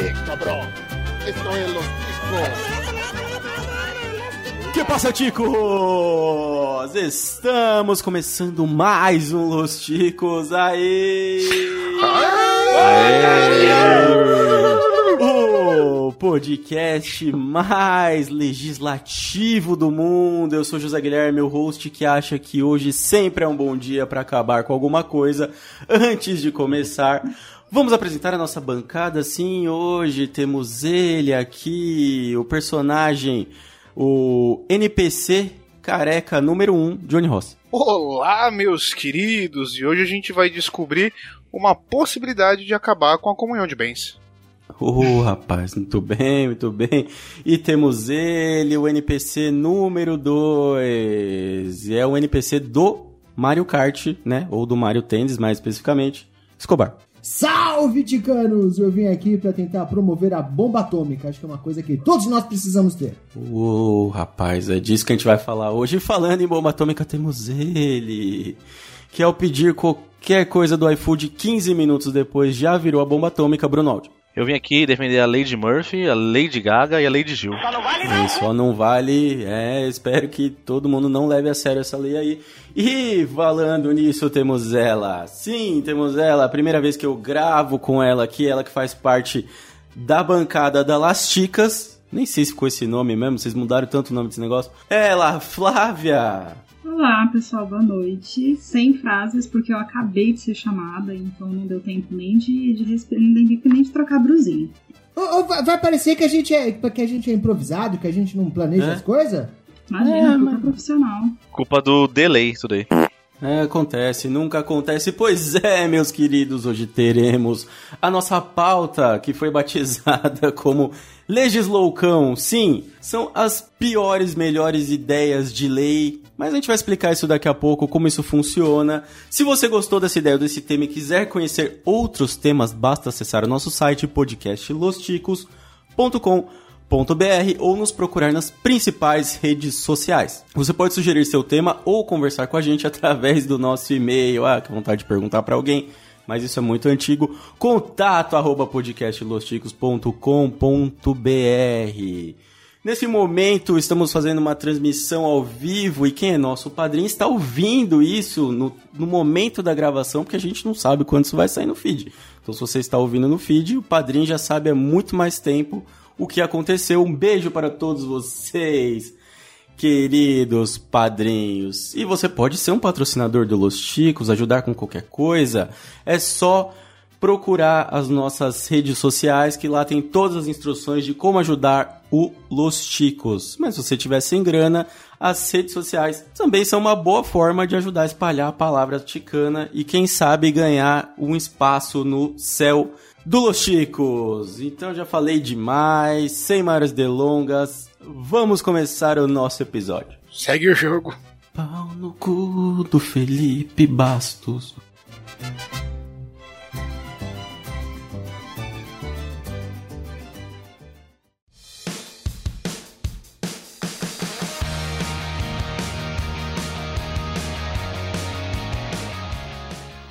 Eh, cabrón. Esto es los discos. Que passa, ticos? Estamos começando mais um Los Ticos. Aê! O podcast mais legislativo do mundo. Eu sou José Guilherme, o host que acha que hoje sempre é um bom dia para acabar com alguma coisa. Antes de começar, Vamos apresentar a nossa bancada, sim. Hoje temos ele aqui, o personagem, o NPC careca número 1, um, Johnny Ross. Olá, meus queridos! E hoje a gente vai descobrir uma possibilidade de acabar com a comunhão de bens. Oh, rapaz, muito bem, muito bem. E temos ele, o NPC número 2. E é o NPC do Mario Kart, né? Ou do Mario Tennis, mais especificamente, Escobar. Salve, ticanos! Eu vim aqui para tentar promover a bomba atômica. Acho que é uma coisa que todos nós precisamos ter. Uou, rapaz, é disso que a gente vai falar hoje. Falando em bomba atômica, temos ele, que ao pedir qualquer coisa do iFood 15 minutos depois já virou a bomba atômica, Brunaldi. Eu vim aqui defender a Lady Murphy, a Lady Gaga e a Lady Jill. Só não vale, não. E só não vale. É, espero que todo mundo não leve a sério essa lei aí. E falando nisso, temos ela. Sim, temos ela. A primeira vez que eu gravo com ela aqui, ela que faz parte da bancada da Lasticas. Nem sei se ficou esse nome mesmo, vocês mudaram tanto o nome desse negócio. Ela, Flávia. Olá, pessoal, boa noite. Sem frases, porque eu acabei de ser chamada, então não deu tempo nem de, de, nem, nem de trocar brusinha. Oh, oh, vai parecer que a gente é que a gente é improvisado, que a gente não planeja é? as coisas? Imagina, é, culpa mas... profissional. Culpa do delay, isso daí. É, acontece, nunca acontece. Pois é, meus queridos, hoje teremos a nossa pauta que foi batizada como Legisloucão. Sim, são as piores, melhores ideias de lei. Mas a gente vai explicar isso daqui a pouco, como isso funciona. Se você gostou dessa ideia desse tema e quiser conhecer outros temas, basta acessar o nosso site podcastlosticos.com.br br ou nos procurar nas principais redes sociais. Você pode sugerir seu tema ou conversar com a gente através do nosso e-mail. Ah, que vontade de perguntar para alguém, mas isso é muito antigo. Contato arroba podcastlosticos.com.br. Nesse momento, estamos fazendo uma transmissão ao vivo e quem é nosso padrinho está ouvindo isso no, no momento da gravação, porque a gente não sabe quando isso vai sair no feed. Então, se você está ouvindo no feed, o padrinho já sabe há muito mais tempo o que aconteceu. Um beijo para todos vocês, queridos padrinhos. E você pode ser um patrocinador do Los Chicos, ajudar com qualquer coisa. É só procurar as nossas redes sociais, que lá tem todas as instruções de como ajudar o Los Chicos. Mas se você tiver sem grana, as redes sociais também são uma boa forma de ajudar a espalhar a palavra ticana e quem sabe ganhar um espaço no céu do Los Chicos. Então já falei demais, sem maiores delongas, vamos começar o nosso episódio. Segue o jogo. Pau no cu do Felipe Bastos.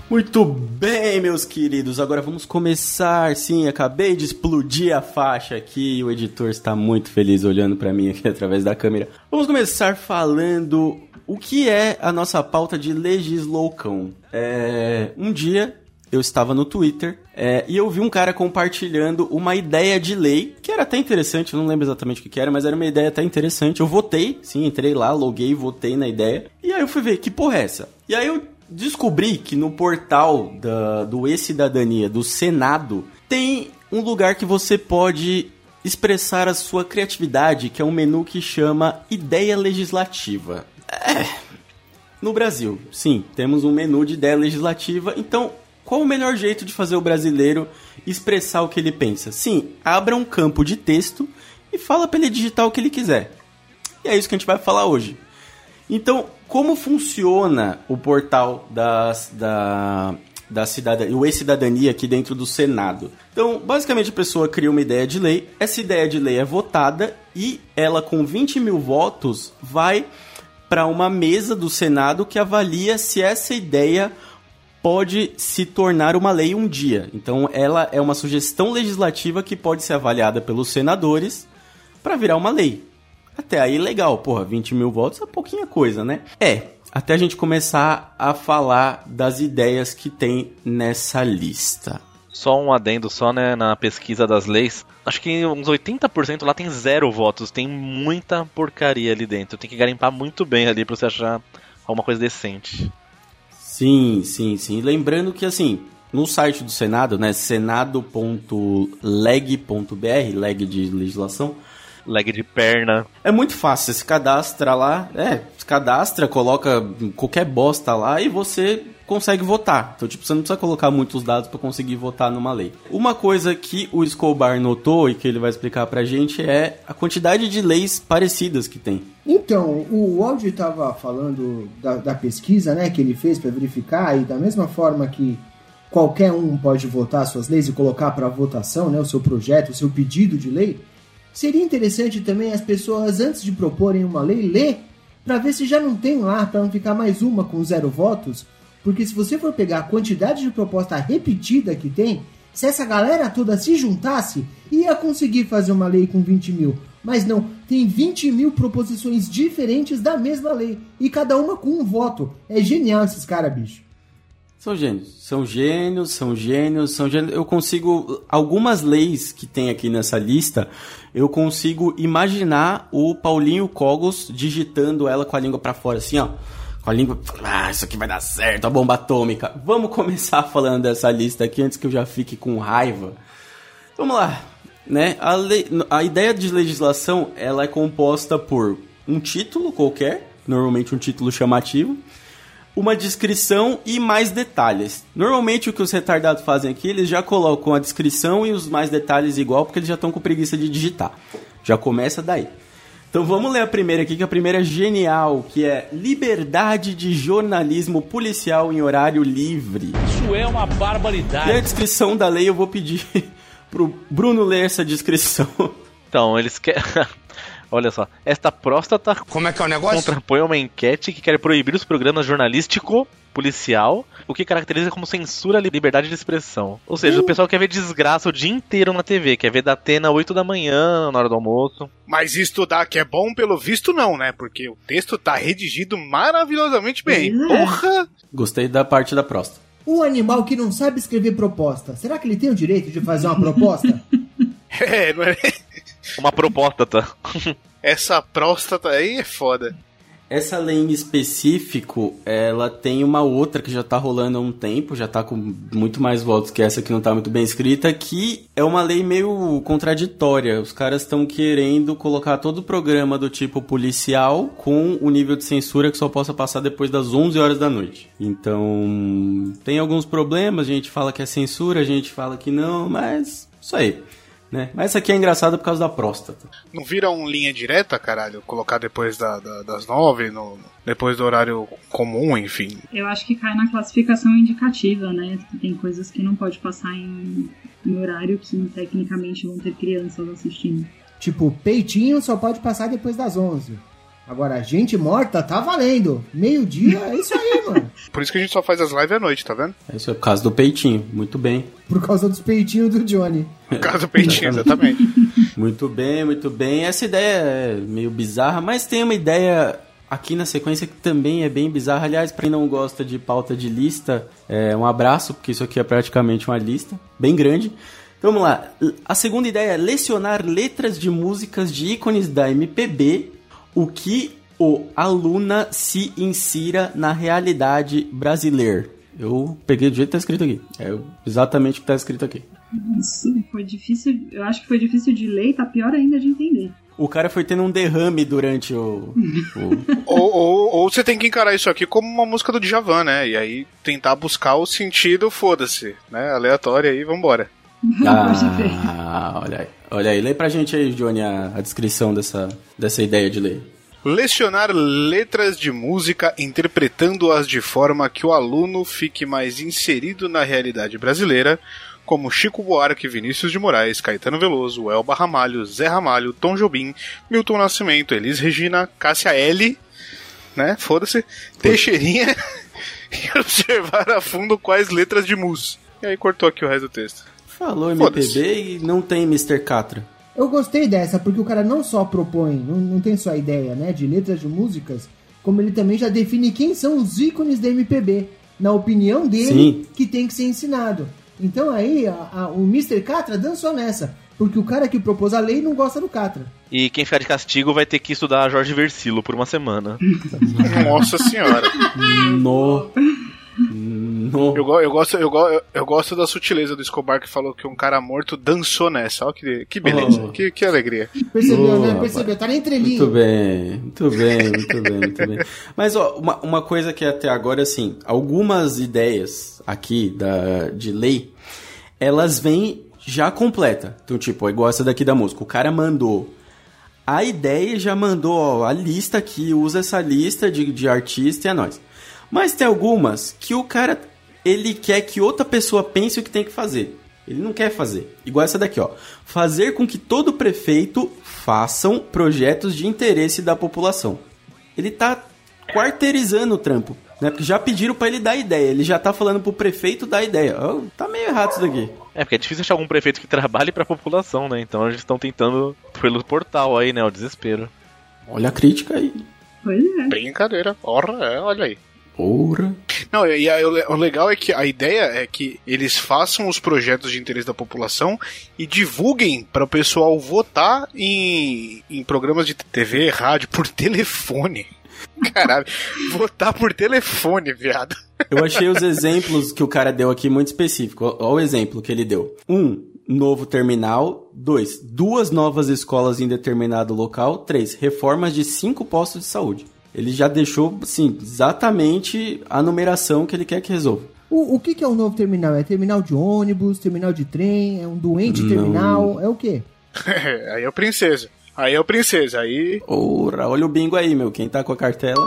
Muito bem, meus queridos. Agora vamos começar. Sim, acabei de explodir a faixa aqui. O editor está muito feliz olhando para mim aqui através da câmera. Vamos começar falando o que é a nossa pauta de legisloucão. É, um dia eu estava no Twitter é, e eu vi um cara compartilhando uma ideia de lei que era até interessante, eu não lembro exatamente o que era, mas era uma ideia até interessante. Eu votei, sim, entrei lá, loguei, votei na ideia. E aí eu fui ver que porra é essa? E aí eu descobri que no portal da, do E-Cidadania, do Senado, tem um lugar que você pode expressar a sua criatividade, que é um menu que chama Ideia Legislativa. É. No Brasil, sim, temos um menu de ideia legislativa, então qual o melhor jeito de fazer o brasileiro expressar o que ele pensa? Sim, abra um campo de texto e fala para ele digitar o que ele quiser. E é isso que a gente vai falar hoje. Então, como funciona o portal das, da, da cidadania, o e-cidadania aqui dentro do Senado? Então, basicamente a pessoa cria uma ideia de lei, essa ideia de lei é votada e ela, com 20 mil votos, vai para uma mesa do Senado que avalia se essa ideia pode se tornar uma lei um dia. Então, ela é uma sugestão legislativa que pode ser avaliada pelos senadores para virar uma lei. Até aí, legal, porra, 20 mil votos é pouquinha coisa, né? É, até a gente começar a falar das ideias que tem nessa lista. Só um adendo só, né, na pesquisa das leis. Acho que uns 80% lá tem zero votos. Tem muita porcaria ali dentro. Tem que garimpar muito bem ali pra você achar alguma coisa decente. Sim, sim, sim. Lembrando que, assim, no site do Senado, né, senado.leg.br, leg de legislação, Leg de perna. é muito fácil. Você se cadastra lá, é, se cadastra, coloca qualquer bosta lá e você consegue votar. Então, tipo, você não precisa colocar muitos dados para conseguir votar numa lei. Uma coisa que o Escobar notou e que ele vai explicar pra gente é a quantidade de leis parecidas que tem. Então, o Audi estava falando da, da pesquisa né, que ele fez para verificar, e da mesma forma que qualquer um pode votar suas leis e colocar para votação né, o seu projeto, o seu pedido de lei, seria interessante também as pessoas, antes de proporem uma lei, ler para ver se já não tem lá, para não ficar mais uma com zero votos. Porque se você for pegar a quantidade de proposta repetida que tem, se essa galera toda se juntasse, ia conseguir fazer uma lei com 20 mil. Mas não, tem 20 mil proposições diferentes da mesma lei. E cada uma com um voto. É genial esses caras, bicho. São gênios, são gênios, são gênios, são gênios. Eu consigo. Algumas leis que tem aqui nessa lista, eu consigo imaginar o Paulinho Cogos digitando ela com a língua pra fora, assim, ó. Com a língua. Ah, isso aqui vai dar certo, a bomba atômica. Vamos começar falando dessa lista aqui antes que eu já fique com raiva. Vamos lá. Né? A, lei- a ideia de legislação ela é composta por um título qualquer, normalmente um título chamativo, uma descrição e mais detalhes. Normalmente o que os retardados fazem aqui, eles já colocam a descrição e os mais detalhes igual, porque eles já estão com preguiça de digitar. Já começa daí. Então vamos ler a primeira aqui, que a primeira é genial, que é liberdade de jornalismo policial em horário livre. Isso é uma E a barbaridade. descrição da lei eu vou pedir pro Bruno ler essa descrição. Então, eles querem. Olha só, esta próstata Como é que é o negócio? contrapõe uma enquete que quer proibir os programas jornalístico policial, o que caracteriza como censura à liberdade de expressão. Ou seja, o pessoal quer ver desgraça o dia inteiro na TV, quer ver da Atena 8 da manhã, na hora do almoço. Mas estudar que é bom, pelo visto, não, né? Porque o texto tá redigido maravilhosamente bem. Porra! Gostei da parte da próstata. Um animal que não sabe escrever proposta, será que ele tem o direito de fazer uma proposta? É, não é? Uma proposta, tá? Essa próstata aí é foda. Essa lei em específico, ela tem uma outra que já tá rolando há um tempo, já tá com muito mais votos que essa que não tá muito bem escrita, que é uma lei meio contraditória. Os caras estão querendo colocar todo o programa do tipo policial com o nível de censura que só possa passar depois das 11 horas da noite. Então, tem alguns problemas, a gente fala que é censura, a gente fala que não, mas isso aí. Né? Mas essa aqui é engraçada por causa da próstata. Não vira um linha direta, caralho? Colocar depois da- da- das nove, no- depois do horário comum, enfim. Eu acho que cai na classificação indicativa, né? Tem coisas que não pode passar em, em horário que tecnicamente vão ter crianças assistindo. tipo, peitinho só pode passar depois das 11. Agora, gente morta tá valendo. Meio-dia é isso aí, mano. Por isso que a gente só faz as lives à noite, tá vendo? Isso é por causa do peitinho. Muito bem. Por causa dos peitinhos do Johnny. Por causa do peitinho, exatamente. Muito bem, muito bem. Essa ideia é meio bizarra, mas tem uma ideia aqui na sequência que também é bem bizarra. Aliás, pra quem não gosta de pauta de lista, é um abraço, porque isso aqui é praticamente uma lista bem grande. Então vamos lá. A segunda ideia é lecionar letras de músicas de ícones da MPB, o que o aluna se insira na realidade brasileira. Eu peguei do jeito que tá escrito aqui. É exatamente o que tá escrito aqui. Isso foi difícil. Eu acho que foi difícil de ler e tá pior ainda de entender. O cara foi tendo um derrame durante o. o- ou, ou, ou você tem que encarar isso aqui como uma música do Djavan, né? E aí tentar buscar o sentido, foda-se, né? Aleatório aí, vambora. Ah, olha aí. Olha aí, lê pra gente aí, Johnny, a, a descrição dessa, dessa ideia de lei. Lecionar letras de música interpretando-as de forma que o aluno fique mais inserido na realidade brasileira, como Chico Buarque, Vinícius de Moraes, Caetano Veloso, Elba Ramalho, Zé Ramalho, Tom Jobim, Milton Nascimento, Elis Regina, Cássia L, né? Foda-se, Teixeirinha e observar a fundo quais letras de mus. E aí cortou aqui o resto do texto. Falou. MPB e não tem Mr. Catra. Eu gostei dessa, porque o cara não só propõe, não, não tem só a ideia, né, de letras de músicas, como ele também já define quem são os ícones da MPB, na opinião dele, Sim. que tem que ser ensinado. Então aí, a- a- o Mr. Catra dançou nessa, porque o cara que propôs a lei não gosta do Catra. E quem ficar de castigo vai ter que estudar Jorge Versilo por uma semana. Nossa senhora. No. Eu, eu, gosto, eu, eu- eu gosto da sutileza do Escobar que falou que um cara morto dançou nessa. Olha que, que beleza, Oh. que, que alegria. Percebeu, Boa, né? Percebeu, tá na entrelinha. Muito bem, muito bem, muito bem, muito bem. Mas ó, uma, uma coisa que até agora, assim, algumas ideias aqui da, de lei, elas vêm já completa. Então, tipo, é igual essa daqui da música. O cara mandou a ideia e já mandou ó, a lista que usa essa lista de, de artista e é nóis. Mas tem algumas que o cara ele quer que outra pessoa pense o que tem que fazer. Ele não quer fazer. Igual essa daqui, ó. Fazer com que todo prefeito façam projetos de interesse da população. Ele tá quarteirizando o trampo, né? Porque já pediram pra ele dar ideia. Ele já tá falando pro prefeito dar ideia. Ó, tá meio errado isso daqui. É, porque é difícil achar algum prefeito que trabalhe pra população, né? Então eles estão tentando pelo portal aí, né? O desespero. Olha a crítica aí. Pois é. Brincadeira. Porra, é, olha aí. Não, e le- o legal é que a ideia é que eles façam os projetos de interesse da população e divulguem para o pessoal votar em, em programas de TV, rádio, por telefone. Caralho, votar por telefone, viado. Eu achei os exemplos que o cara deu aqui muito específico. Olha o exemplo que ele deu. Um, novo terminal. Dois, duas novas escolas em determinado local. Três, reformas de cinco postos de saúde. Ele já deixou, assim, exatamente a numeração que ele quer que resolva. O, o que, que é o novo terminal? É terminal de ônibus, terminal de trem, é um doente Não. terminal, é o quê? aí é o princesa. Aí é o princesa. Aí Ora, olha o bingo aí, meu. Quem tá com a cartela.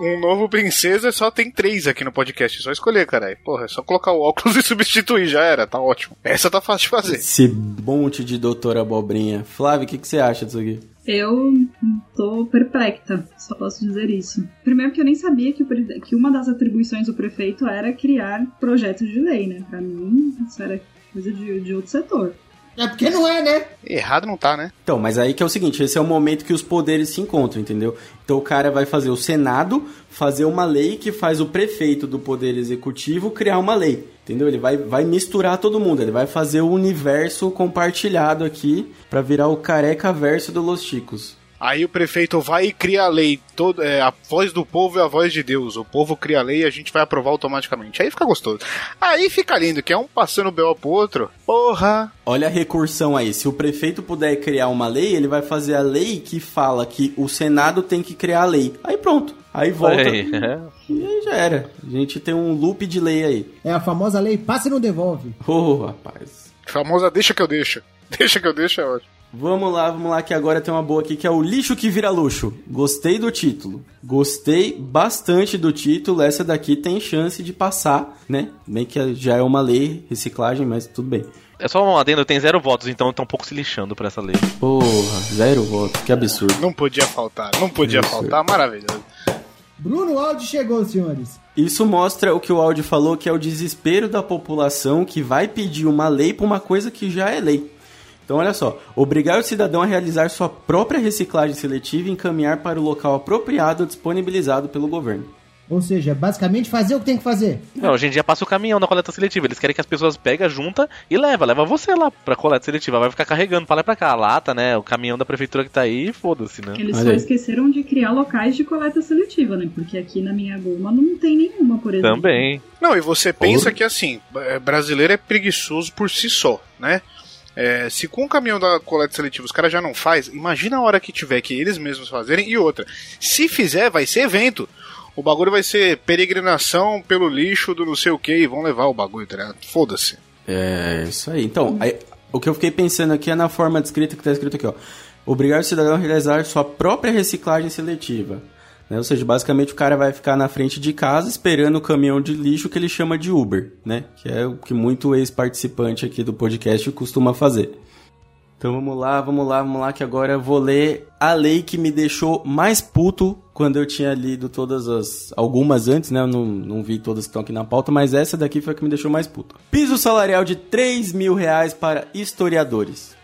um novo princesa só tem três aqui no podcast. É só escolher, caralho. Porra, é só colocar o óculos e substituir, já era. Tá ótimo. Essa tá fácil de fazer. Esse monte de doutora abobrinha. Flávio, o que, que você acha disso aqui? Eu tô perplexa, só posso dizer isso. Primeiro que eu nem sabia que, o pre- que uma das atribuições do prefeito era criar projetos de lei, né? Pra mim, isso era coisa de, de outro setor. É porque não é, né? Errado não tá, né? Então, mas aí que é o seguinte, esse é o momento que os poderes se encontram, entendeu? Então o cara vai fazer o Senado fazer uma lei que faz o prefeito do poder executivo criar uma lei, entendeu? Ele vai, vai misturar todo mundo, ele vai fazer o universo compartilhado aqui pra virar o careca verso do Los Chicos. Aí o prefeito vai e cria a lei. Todo, é, a voz do povo é a voz de Deus. O povo cria a lei e a gente vai aprovar automaticamente. Aí fica gostoso. Aí fica lindo, que é um passando o B.O. pro outro. Porra! Olha a recursão aí. Se o prefeito puder criar uma lei, ele vai fazer a lei que fala que o Senado tem que criar a lei. Aí pronto. Aí volta. Aí, é. E aí já era. A gente tem um loop de lei aí. É a famosa lei passa e não devolve. Ô, rapaz. Famosa deixa que eu deixo. Deixa que eu deixo é ótimo. Vamos lá, vamos lá, que agora tem uma boa aqui, que é o lixo que vira luxo. Gostei do título. Gostei bastante do título. Essa daqui tem chance de passar, né? Bem que já é uma lei, reciclagem, mas tudo bem. É só um adendo, tem zero votos, então estão um pouco se lixando pra essa lei. Porra, zero voto, que absurdo. Não podia faltar, não podia Isso. faltar. Maravilhoso. Bruno Aldi chegou, senhores. Isso mostra o que o áudio falou, que é o desespero da população que vai pedir uma lei pra uma coisa que já é lei. Então, olha só. Obrigar o cidadão a realizar sua própria reciclagem seletiva e encaminhar para o local apropriado disponibilizado pelo governo. Ou seja, basicamente fazer o que tem que fazer. Não, hoje em dia passa o caminhão na coleta seletiva. Eles querem que as pessoas pegam, junta e leva. Leva você lá pra coleta seletiva. Vai ficar carregando pra lá e pra cá. A lata, né? O caminhão da prefeitura que tá aí, foda-se, né? Eles Olha só aí. esqueceram de criar locais de coleta seletiva, né? Porque aqui na minha goma não tem nenhuma, por exemplo. Também. Não, e você pensa que assim, é, brasileiro é preguiçoso por si só, né? É, se com o caminhão da coleta seletiva os caras já não faz, imagina a hora que tiver que eles mesmos fazerem e outra. Se fizer, vai ser evento. O bagulho vai ser peregrinação pelo lixo do não sei o que e vão levar o bagulho, tá? Foda-se. É, isso aí. Então, aí, o que eu fiquei pensando aqui é na forma de escrita que tá escrito aqui, ó. Obrigar o cidadão a realizar sua própria reciclagem seletiva. Né? Ou seja, basicamente o cara vai ficar na frente de casa esperando o caminhão de lixo que ele chama de Uber, né? Que é o que muito ex-participante aqui do podcast costuma fazer. Então vamos lá, vamos lá, vamos lá, que agora eu vou ler a lei que me deixou mais puto quando eu tinha lido todas as. algumas antes, né? Eu não, não vi todas que estão aqui na pauta, mas essa daqui foi a que me deixou mais puto. Piso salarial de 3 mil reais para historiadores.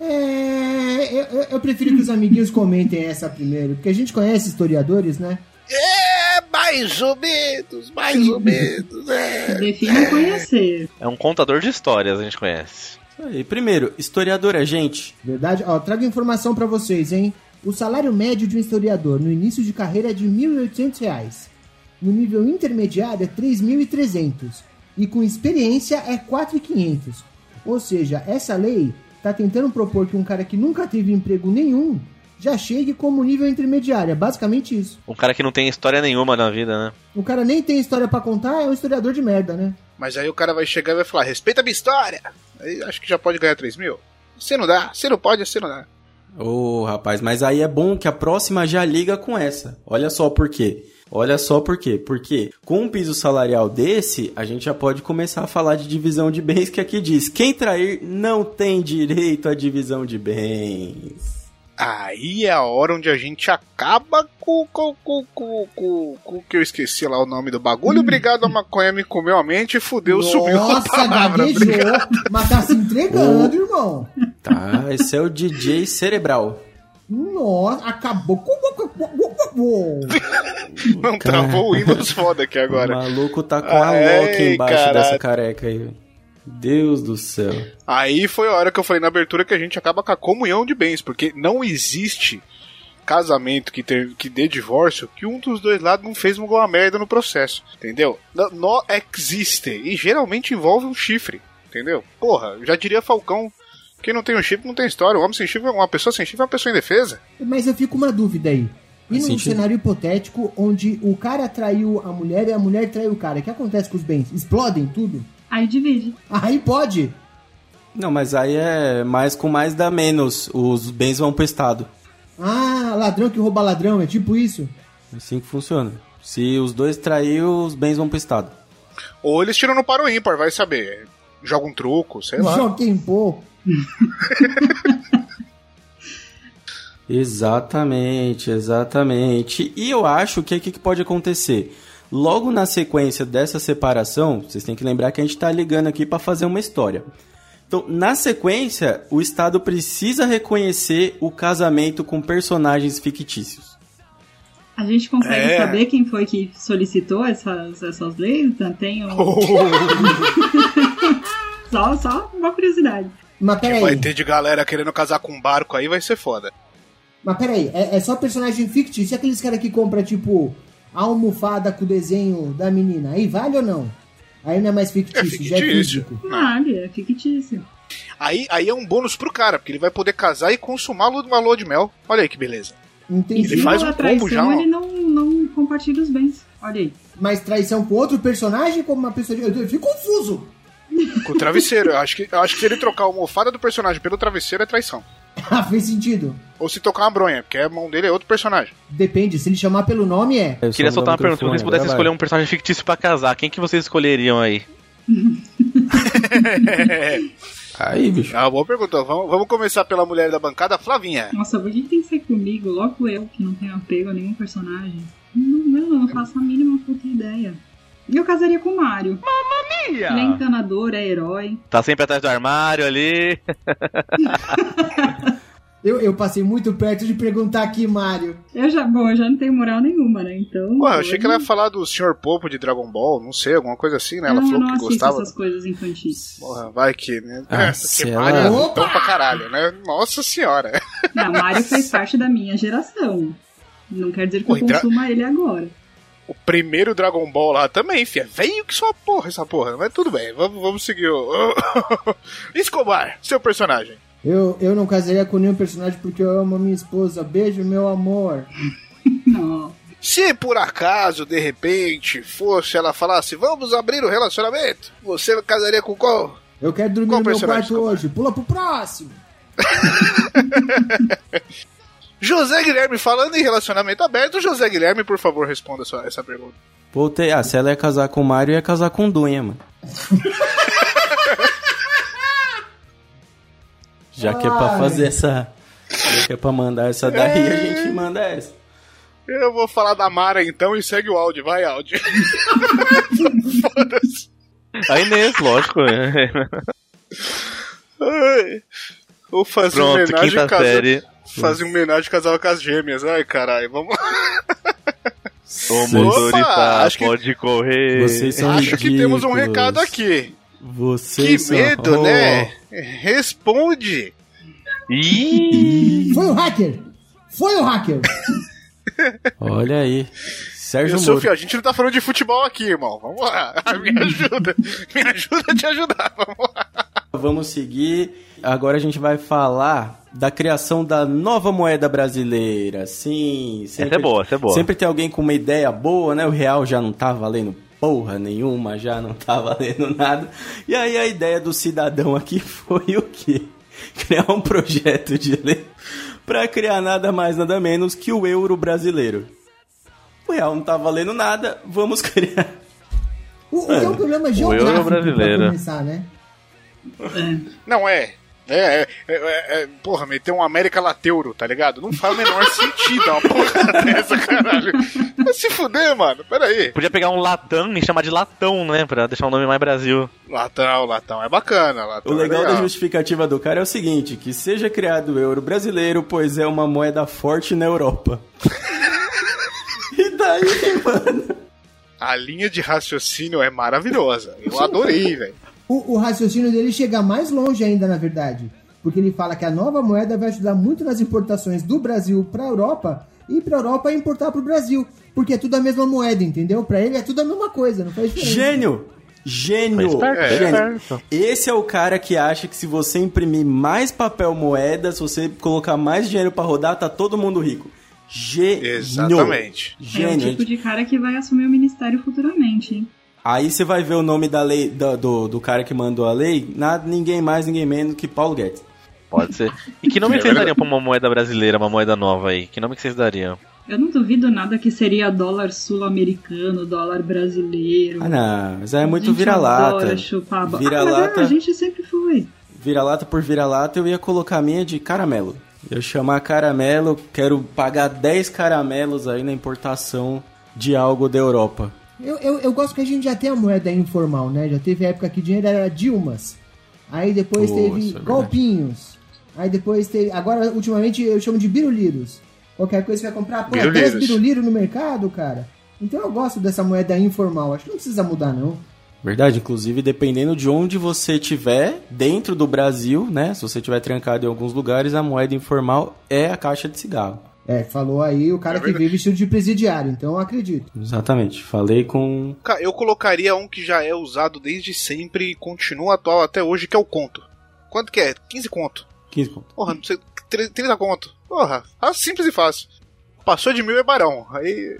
É, eu, eu- prefiro que os amiguinhos comentem essa primeiro, porque a gente conhece historiadores, né? É, mais ou menos, mais ou menos, é. Defina conhecer. É um contador de histórias, a gente conhece. Isso aí. Primeiro, historiador é gente. Verdade? Ó, trago informação pra vocês, hein? O salário médio de um historiador no início de carreira é de 1.800 reais. No nível intermediário é 3.300 e com experiência é 4.500. Ou seja, essa lei tá tentando propor que um cara que nunca teve emprego nenhum já chegue como nível intermediário. É basicamente isso. Um cara que não tem história nenhuma na vida, né? O cara nem tem história pra contar, é um historiador de merda, né? Mas aí o cara vai chegar e vai falar, respeita a minha história. Aí acho que já pode ganhar 3 mil. Se não dá, se não pode, se não dá. Ô, rapaz, mas aí é bom que a próxima já liga com essa. Olha só por quê. Olha só por quê. Porque com um piso salarial desse, a gente já pode começar a falar de divisão de bens, que aqui diz: quem trair não tem direito à divisão de bens. Aí é a hora onde a gente acaba com, com, com, com, com, com o que eu esqueci lá o nome do bagulho. Obrigado, a maconha me comeu a mente e fudeu, subiu a Nossa, palavra. gaguejou, Obrigado. mas tá se entregando, irmão. Tá, esse é o DJ cerebral. Nossa, acabou. Não Cara. travou o Windows foda aqui O agora. maluco tá com a Ai, Loki embaixo dessa careca aí. Deus do céu. Aí foi a hora que eu falei na abertura que a gente acaba com a comunhão de bens, porque não existe casamento que, ter, que dê divórcio que um dos dois lados não fez alguma merda no processo, entendeu? Não, não existe, e geralmente envolve um chifre, entendeu? Porra, eu já diria Falcão, quem não tem um chifre não tem história, um homem sem chifre, uma pessoa sem chifre é uma pessoa indefesa. Mas eu fico com uma dúvida aí. E num sentido. cenário hipotético onde o cara traiu a mulher e a mulher traiu o cara, o que acontece com os bens? Explodem tudo? Aí divide. Aí pode. Não, mas aí é mais com mais dá menos. Os bens vão pro Estado. Ah, ladrão que rouba ladrão, é tipo isso? É assim que funciona. Se os dois trair, os bens vão pro Estado. Ou eles tiram no paro ímpar, vai saber. Joga um truco, sei lá. Joguem pô. Exatamente, exatamente. E eu acho que o que, que pode acontecer? Logo na sequência dessa separação, vocês têm que lembrar que a gente tá ligando aqui para fazer uma história. Então, na sequência, o Estado precisa reconhecer o casamento com personagens fictícios. A gente consegue É. saber quem foi que solicitou essas, essas leis? Então, Tem um... só, só uma curiosidade. Mas peraí, Vai ter de galera querendo casar com um barco aí, vai ser foda. Mas peraí, é, é só personagem fictício. E aqueles caras que compram, tipo, a almofada com o desenho da menina, aí vale ou não? Aí não é mais fictício, É já é fictício. físico. Vale, é fictício. Aí, aí é um bônus pro cara, porque ele vai poder casar e consumar uma lua de mel. Olha aí que beleza. Entendi. Ele faz um pela combo traição, já, ele não, não compartilha os bens. Olha aí. Mas traição com outro personagem como uma pessoa de... Eu fico confuso. Com o travesseiro. Eu acho, que, eu acho que se ele trocar a almofada do personagem pelo travesseiro é traição. Ah, fez sentido. Ou se tocar uma bronha, porque a mão dele é outro personagem. Depende, se ele chamar pelo nome é. Eu Queria soltar uma pergunta. Se vocês pudessem escolher um personagem fictício pra casar, quem que vocês escolheriam aí? Aí, bicho. Ah, boa pergunta. Vamos, vamos começar pela mulher da bancada, Flavinha. Nossa, por que que tem que ser comigo? Logo eu, que não tenho apego a nenhum personagem. Não, não, não faço a mínima puta ideia. E eu casaria com o Mario. Ele é encanador, é herói. Tá sempre atrás do armário ali. Eu, eu passei muito perto de perguntar aqui, Mário. Eu já, bom, eu já não tenho moral nenhuma, né? Então. Ué, eu achei que ela ia falar do Sr. Popo de Dragon Ball, não sei, alguma coisa assim, né? Ela não, eu falou não que gostava. essas coisas infantis. Porra, vai que, né? Ah, Essa que Mario é Opa! tão pra caralho, né? Nossa senhora. Não, Mario faz parte da minha geração. Não quer dizer que Pô, eu e Dra- consuma ele agora. O primeiro Dragon Ball lá também, fia. Veio que só porra essa porra. Mas tudo bem, vamos, vamos seguir o. Escobar, seu personagem. Eu, eu não casaria com nenhum personagem porque eu amo a minha esposa. Beijo, meu amor. Não. Se por acaso, de repente, fosse ela falasse, vamos abrir o relacionamento, você casaria com qual? Eu quero dormir Qual no meu personagem quarto hoje. Pula pro próximo. José Guilherme, falando em relacionamento aberto, José Guilherme, por favor, responda essa, essa pergunta. Voltei. Ah, se ela ia casar com o Mario, ia casar com o Dunha, mano. Já que é pra fazer essa. Já que é pra mandar essa daí, a gente manda essa. Eu vou falar da Mara então e segue o áudio, vai áudio. Foda-se. A Inês, lógico. é. Ai. Vou fazer Pronto, homenagem quinta série. Fazer um homenagem casal com as gêmeas. Ai, caralho, vamos O Vocês- motorista acho que- pode correr. Vocês são Acho que temos um recado aqui. Vocês Que são- medo, Oh. né? Responde. Ih! Foi o hacker! Foi o hacker! Olha aí. Sérgio Moro. fio, a gente não tá falando de futebol aqui, irmão. Vamos lá. Me ajuda. Me ajuda a te ajudar. Vamos lá. Vamos seguir. Agora a gente vai falar da criação da nova moeda brasileira. Sim, sempre, Essa é boa, essa é boa. Sempre tem alguém com uma ideia boa, né? O real já não tá valendo porra nenhuma, já não tá valendo nada. E aí a ideia do cidadão aqui foi o quê? Criar um projeto de lei para criar nada mais nada menos que o euro brasileiro. O real não tá valendo nada, vamos criar. O, o que é um problema euro geográfico brasileiro. pra começar, né? Não é. É, é, é, é, é, porra, meter um América Lateuro, tá ligado? Não faz o menor sentido uma porra dessa, caralho. Vai se fuder, mano. Pera aí. Podia pegar um latão e chamar de latão, né? Pra deixar o nome mais Brasil. Latão, latão é bacana. Latão O legal é da justificativa do cara é o seguinte, que seja criado o euro brasileiro, pois é uma moeda forte na Europa. e daí, mano? A linha de raciocínio é maravilhosa. Eu adorei, velho. O, o raciocínio dele chega mais longe ainda, na verdade. Porque ele fala que a nova moeda vai ajudar muito nas importações do Brasil pra Europa e pra Europa importar pro Brasil. Porque é tudo a mesma moeda, entendeu? Pra ele é tudo a mesma coisa, não faz diferença. Gênio! Gênio! Esperto, É. Gênio! Esse é o cara que acha que se você imprimir mais papel moeda, se você colocar mais dinheiro pra rodar, tá todo mundo rico. Gênio! Exatamente. É o Gênio! tipo de cara que vai assumir o ministério futuramente, hein? Aí você vai ver o nome da lei, da- do, do cara que mandou a lei, nada, ninguém mais, ninguém menos que Paulo Guedes. Pode ser. E que nome que vocês dariam pra uma moeda brasileira, uma moeda nova aí? Que nome que vocês dariam? Eu não duvido nada que seria dólar sul-americano, dólar brasileiro. Ah, não, mas aí é muito vira-lata. Vira-lata. Ah, é, a gente sempre foi. Vira-lata por vira-lata, eu ia colocar a minha de caramelo. Eu chamar caramelo, quero pagar 10 caramelos aí na importação de algo da Europa. Eu, eu, eu gosto que a gente já tem a moeda informal, né? Já teve época que dinheiro era Dilmas. Aí depois Oh, teve é golpinhos. Aí depois teve. Agora, ultimamente, eu chamo de biruliros. Qualquer coisa você vai comprar, pô, 10 Biruliros. biruliros no mercado, cara. Então eu gosto dessa moeda informal. Acho que não precisa mudar, não. Verdade, inclusive dependendo de onde você estiver, dentro do Brasil, né? Se você estiver trancado em alguns lugares, a moeda informal é a caixa de cigarro. É, falou aí o cara É que veio vestido de presidiário, então eu acredito. Exatamente. Falei com. Cara, Eu colocaria um que já é usado desde sempre e continua atual até hoje, que é o conto. Quanto que é? 15 conto. 15 conto. Porra, não sei. 30 conto. Porra, ah, simples e fácil. Passou de mil é barão. Aí.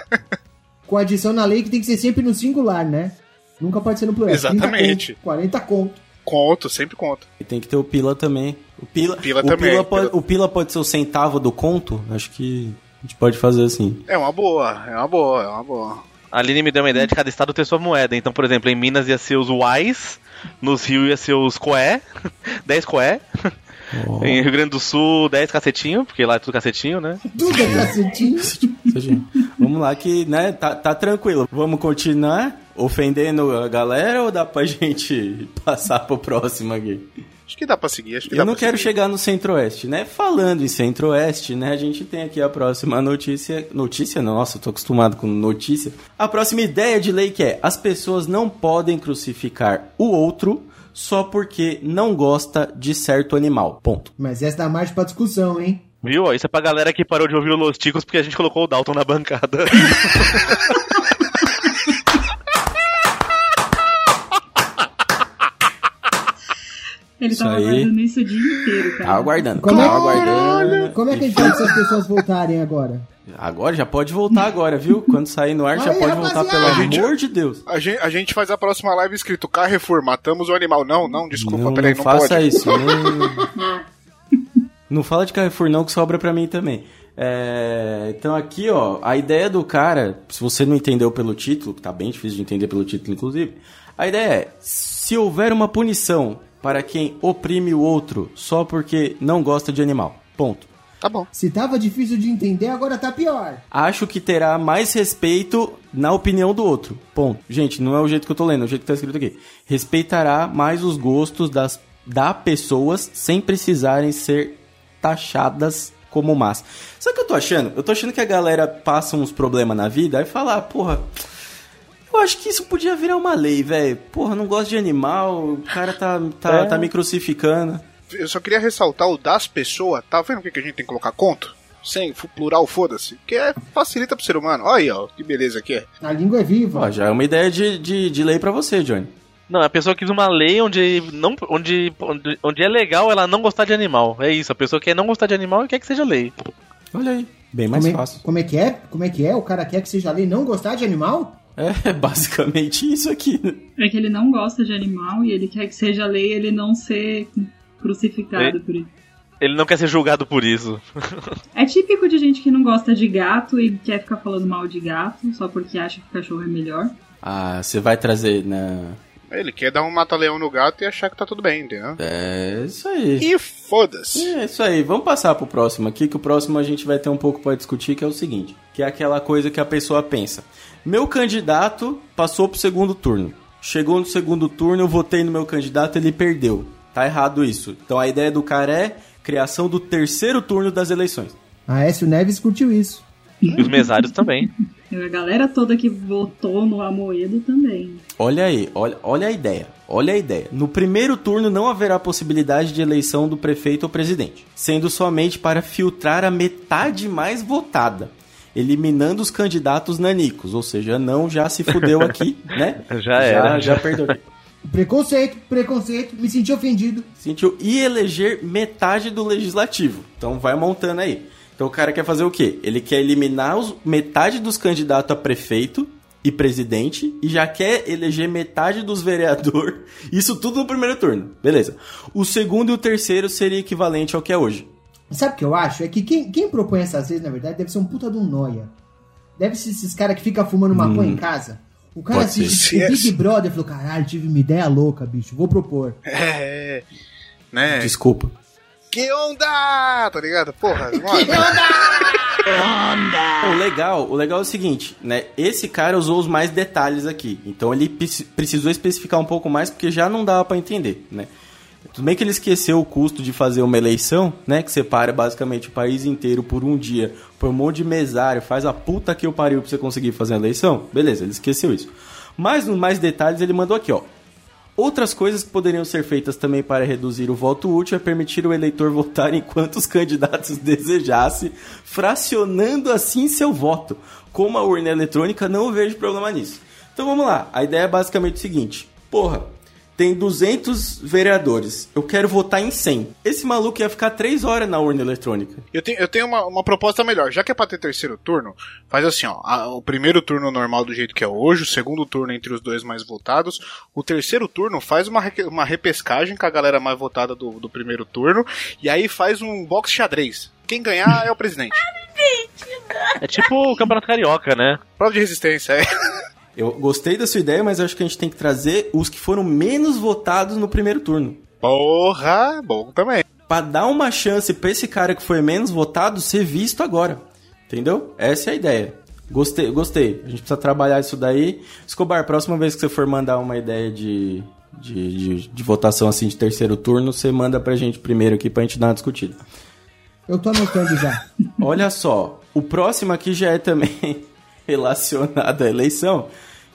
Com adição na lei que tem que ser sempre no singular, né? Nunca pode ser no plural. 30 Exatamente. conto, 40 conto. Conto, sempre conto. E tem que ter o pila também. O pila, Pila o também, Pila pode, pila. O pila pode ser o centavo do conto? Acho que a gente pode fazer assim. É uma boa, é uma boa, é uma boa. A Aline me deu uma ideia de cada estado ter sua moeda. Então, por exemplo, em Minas ia ser os Uais, nos Rio ia ser os Coé, 10 Coé. Ó, Em Rio Grande do Sul, 10 cacetinho, porque lá é tudo cacetinho, né? Tudo é cacetinho. Vamos lá que, né, tá, tá tranquilo. Vamos continuar ofendendo a galera ou dá pra gente passar pro próximo aqui? Acho que dá pra seguir, acho que Eu dá não quero seguir. chegar no Centro-Oeste, né? Falando em Centro-Oeste, né? A gente tem aqui a próxima notícia. Notícia? Nossa, eu tô acostumado com notícia. A próxima ideia de lei que é: as pessoas não podem crucificar o outro só porque não gosta de certo animal. Ponto. Mas essa dá margem pra discussão, hein? Viu? Isso é pra galera que parou de ouvir o Los Ticos porque a gente colocou o Dalton na bancada. Ele Isso tava aí. aguardando isso o dia inteiro, cara. Tá aguardando. Como tá é- aguardando. Como é que a gente faz se as pessoas voltarem agora? Agora já pode voltar agora, viu? Quando sair no ar já pode voltar, pelo rapaziada. amor de Deus. A gente, a gente faz a próxima live escrito Carrefour, matamos o animal. Não, não, desculpa, não, peraí, não não, faça pode. isso. Não, não fala de Carrefour não, que sobra pra mim também. É, então aqui, ó, a ideia do cara, se você não entendeu pelo título, que tá bem difícil de entender pelo título, inclusive, a ideia é, se houver uma punição para quem oprime o outro só porque não gosta de animal. Ponto. Tá bom. Se tava difícil de entender, agora tá pior. Acho que terá mais respeito na opinião do outro. Ponto. Gente, não é o jeito que eu tô lendo, é o jeito que tá escrito aqui. Respeitará mais os gostos das da pessoas sem precisarem ser taxadas como massa. Sabe o que eu tô achando? Eu tô achando que a galera passa uns problemas na vida e fala, ah, porra, eu acho que isso podia virar uma lei, velho. Porra, não gosto de animal, o cara tá, tá, É. tá me crucificando. Eu só queria ressaltar o das pessoas. Tá vendo o que a gente tem que colocar conto? Sem plural, foda-se. Que é, facilita pro ser humano. Olha aí, ó, que beleza que é. A língua é viva. Ó, já é uma ideia de, de, de lei pra você, Johnny. Não, a pessoa quis uma lei onde, não, onde, onde, onde é legal ela não gostar de animal. É isso, a pessoa quer não gostar de animal e quer que seja lei. Olha aí, bem mais como, é, fácil. como é que é? Como é que é? O cara quer que seja lei não gostar de animal? É basicamente isso aqui. né? É que ele não gosta de animal e ele quer que seja lei ele não ser crucificado É. por isso. Ele não quer ser julgado por isso. É típico de gente que não gosta de gato e quer ficar falando mal de gato só porque acha que o cachorro é melhor. Ah, você vai trazer, né? Ele quer dar um mata-leão no gato e achar que tá tudo bem, entendeu? É isso aí. E foda-se. É isso aí, vamos passar pro próximo aqui, que o próximo a gente vai ter um pouco para discutir, que é o seguinte, que é aquela coisa que a pessoa pensa. Meu candidato passou pro segundo turno. Chegou no segundo turno, eu votei no meu candidato, ele perdeu. Tá errado isso. Então a ideia do cara é criação do terceiro turno das eleições. Aécio Neves curtiu isso. E os mesários também. E a galera toda que votou no Amoedo também. Olha aí, olha, olha a ideia. Olha a ideia. No primeiro turno não haverá possibilidade de eleição do prefeito ou presidente, sendo somente para filtrar a metade mais votada, eliminando os candidatos nanicos, ou seja, não já se fudeu aqui, né? Já era. Já, já perdeu. Preconceito, preconceito, me senti ofendido. Sentiu e eleger metade do legislativo. Então vai montando aí. Então o cara quer fazer o quê? Ele quer eliminar os, metade dos candidatos a prefeito e presidente e já quer eleger metade dos vereadores. Isso tudo no primeiro turno. Beleza. O segundo e o terceiro seria equivalente ao que é hoje. Sabe o que eu acho? É que quem, quem propõe essas leis, na verdade, deve ser um puta de um noia. Deve ser esses caras que ficam fumando maconha em casa. O cara Hum. Pode assiste ser. o Big Brother e falou: caralho, tive uma ideia louca, bicho, vou propor. É. Né? Desculpa. Que onda! Tá ligado? Porra, mano. O legal, o legal é o seguinte, né? Esse cara usou os mais detalhes aqui. Então ele preci- precisou especificar um pouco mais porque já não dava pra entender, né? Tudo bem que ele esqueceu o custo de fazer uma eleição, né? Que separa basicamente o país inteiro por um dia, por um monte de mesário, faz a puta que o pariu pra você conseguir fazer a eleição. Beleza, ele esqueceu isso. Mas nos mais detalhes ele mandou aqui, ó. Outras coisas que poderiam ser feitas também para reduzir o voto útil é permitir o eleitor votar em quantos candidatos desejasse, fracionando assim seu voto. Como a urna eletrônica, não vejo problema nisso. Então vamos lá, a ideia é basicamente o seguinte: porra, tem 200 vereadores, eu quero votar em 100. Esse maluco ia ficar 3 horas na urna eletrônica. Eu tenho, eu tenho uma, uma proposta melhor. Já que é pra ter terceiro turno, faz assim, ó. a- o primeiro turno normal do jeito que é hoje, o segundo turno entre os dois mais votados. O terceiro turno faz uma, uma repescagem com a galera mais votada do, do primeiro turno. E aí faz um box xadrez. Quem ganhar é o presidente. É tipo o Campeonato Carioca, né? Prova de resistência, é. Eu gostei da sua ideia, mas acho que a gente tem que trazer os que foram menos votados no primeiro turno. Porra, bom também. Pra dar uma chance pra esse cara que foi menos votado ser visto agora. Entendeu? Essa é a ideia. Gostei, gostei. A gente precisa trabalhar isso daí. Escobar, próxima vez que você for mandar uma ideia de, de, de, de votação assim de terceiro turno, você manda pra gente primeiro aqui pra gente dar uma discutida. Eu tô anotando já. Olha só, o próximo aqui já é também relacionado à eleição,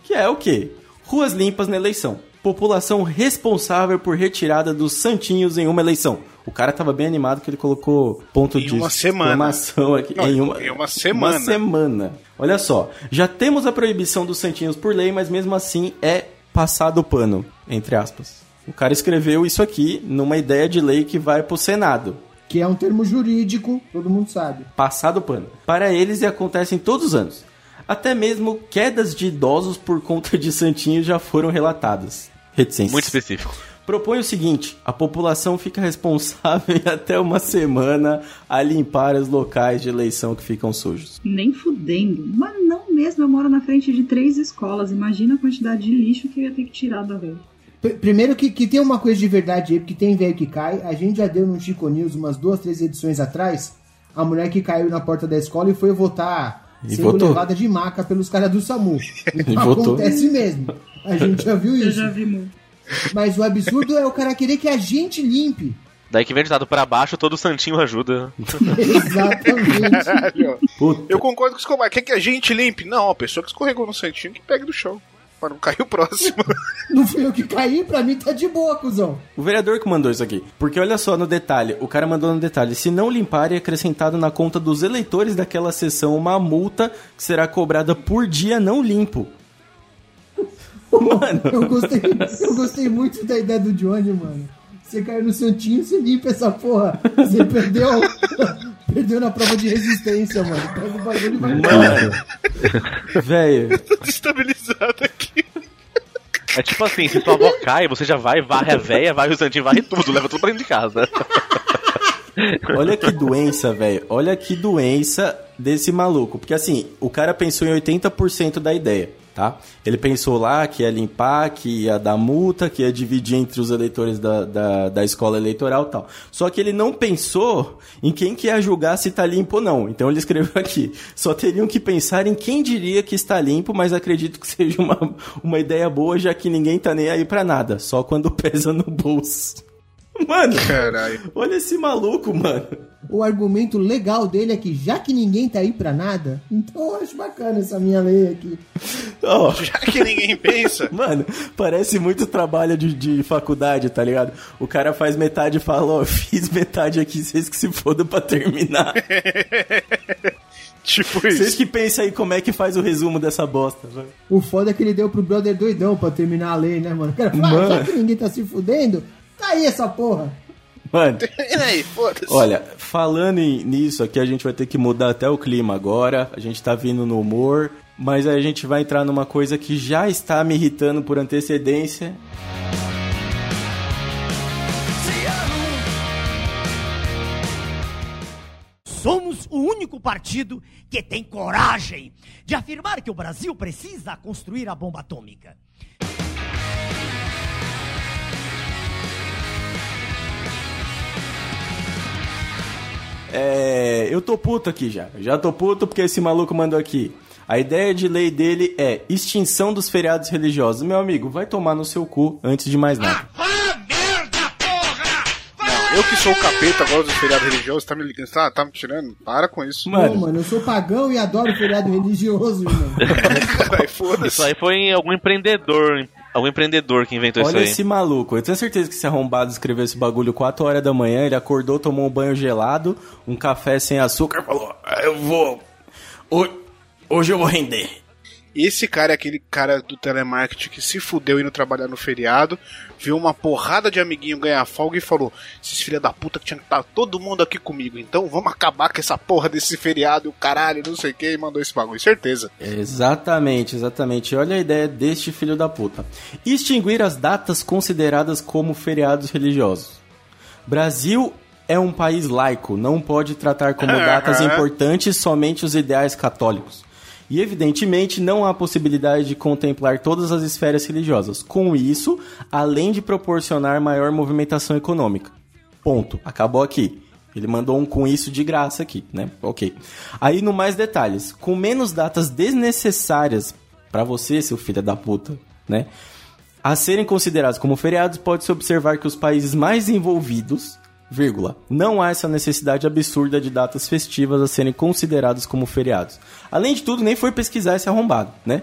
que é o quê? Ruas limpas na eleição. População responsável por retirada dos santinhos em uma eleição. O cara tava bem animado que ele colocou ponto Em de uma semana. exclamação aqui. Não, em uma, em uma semana. Uma semana. Olha só, já temos a proibição dos santinhos por lei, mas mesmo assim é passado o pano, entre aspas. O cara escreveu isso aqui numa ideia de lei que vai pro Senado Que é um termo jurídico, todo mundo sabe. passado pano. Para eles e acontecem todos os anos. Até mesmo quedas de idosos por conta de santinhos já foram relatadas. Reticências. Muito específico. Propõe o seguinte: a população fica responsável em até uma semana a limpar os locais de eleição que ficam sujos. Nem fudendo. Mas não mesmo, eu moro na frente de três escolas. Imagina a quantidade de lixo que eu ia ter que tirar da rua. Pr- Primeiro que, que tem uma coisa de verdade aí, porque tem velho que cai. A gente já deu no Chico News umas duas, três edições atrás. A mulher que caiu na porta da escola e foi votar E sendo votou. levada de maca pelos caras do SAMU. Então votou. acontece mesmo. A gente já viu Eu isso. já vi muito. Mas o absurdo é o cara querer que a gente limpe. Daí que vem ditado pra baixo, todo santinho ajuda. Exatamente. Caralho. Puta. Eu concordo com o Escobar. Quer que a gente limpe? Não, a pessoa que escorregou no santinho que pegue do chão. Pra não cair o próximo. Não fui eu que caí, pra mim tá de boa, cuzão. O vereador que mandou isso aqui. Porque olha só no detalhe, o cara mandou no detalhe, se não limpar é acrescentado na conta dos eleitores daquela sessão uma multa que será cobrada por dia não limpo. Mano, Eu gostei, eu gostei muito da ideia do Johnny, mano. Você caiu no santinho, você limpa essa porra. Você perdeu. Perdeu na prova de resistência, mano. Pega o bagulho e vai embora. velho, Tô destabilizado aqui. É tipo assim, se tua avó cai, você já vai, varre a véia, varre o santinho, varre tudo, leva tudo pra dentro de casa. olha que doença, velho. Olha que doença desse maluco. Porque assim, o cara pensou em 80% da ideia, tá? Ele pensou lá que ia limpar, que ia dar multa, que ia dividir entre os eleitores da, da, da escola eleitoral tal. Só que ele não pensou em quem que ia julgar se tá limpo ou não. Então ele escreveu aqui. Só teriam que pensar em quem diria que está limpo, mas acredito que seja uma, uma ideia boa, já que ninguém tá nem aí pra nada. Só quando pesa no bolso. Mano, Caralho. olha esse maluco, mano. O argumento legal dele é que já que ninguém tá aí pra nada, então eu acho bacana essa minha lei aqui. Ó, Já que ninguém pensa. Mano, parece muito trabalho de, de faculdade, tá ligado? O cara faz metade e fala, ó, fiz metade aqui, vocês que se fodam pra terminar. Tipo Vocês isso. que pensam aí como é que faz o resumo dessa bosta, velho. O foda é que ele deu pro brother doidão pra terminar a lei, né, mano? O cara fala, ah, Mano. já que ninguém tá se fudendo, tá aí essa porra. Mano, E aí, olha, falando em- nisso aqui, a gente vai ter que mudar até o clima agora. A gente tá vindo no humor, mas aí a gente vai entrar numa coisa que já está me irritando por antecedência. Somos o único partido que tem coragem de afirmar que o Brasil precisa construir a bomba atômica. É, eu tô puto aqui já. Já tô puto porque esse maluco mandou aqui. A ideia de lei dele é extinção dos feriados religiosos. Meu amigo, vai tomar no seu cu antes de mais nada. Eu que sou o capeta agora do feriado religioso, tá me ligando? Tá, tá me tirando? Para com isso. Mano, mano, eu sou pagão e adoro feriado religioso, irmão. Caralho, foda-se. Isso aí foi algum empreendedor, algum empreendedor que inventou olha isso aí. esse maluco. Eu tenho certeza que esse arrombado escreveu esse bagulho 4 horas da manhã. Ele acordou, tomou um banho gelado, um café sem açúcar e falou: "Ah, Eu vou. ho- Hoje eu vou render. Esse cara é aquele cara do telemarketing que se fudeu indo trabalhar no feriado, viu uma porrada de amiguinho ganhar folga e falou: Esses filha da puta que tinha que estar todo mundo aqui comigo, então vamos acabar com essa porra desse feriado, o caralho, não sei o que, e mandou esse bagulho, certeza. Exatamente, exatamente. Olha a ideia deste filho da puta. Extinguir as datas consideradas como feriados religiosos. Brasil é um país laico, não pode tratar como datas importantes somente os ideais católicos. E evidentemente não há possibilidade de contemplar todas as esferas religiosas. Com isso, além de proporcionar maior movimentação econômica. Ponto. Acabou aqui. Ele mandou um com isso de graça aqui, né? Ok. Aí no mais detalhes, com menos datas desnecessárias pra você, seu filho da puta, né? A serem considerados como feriados, pode-se observar que os países mais envolvidos, vírgula, não há essa necessidade absurda de datas festivas a serem considerados como feriados. Além de tudo, nem foi pesquisar esse arrombado, né?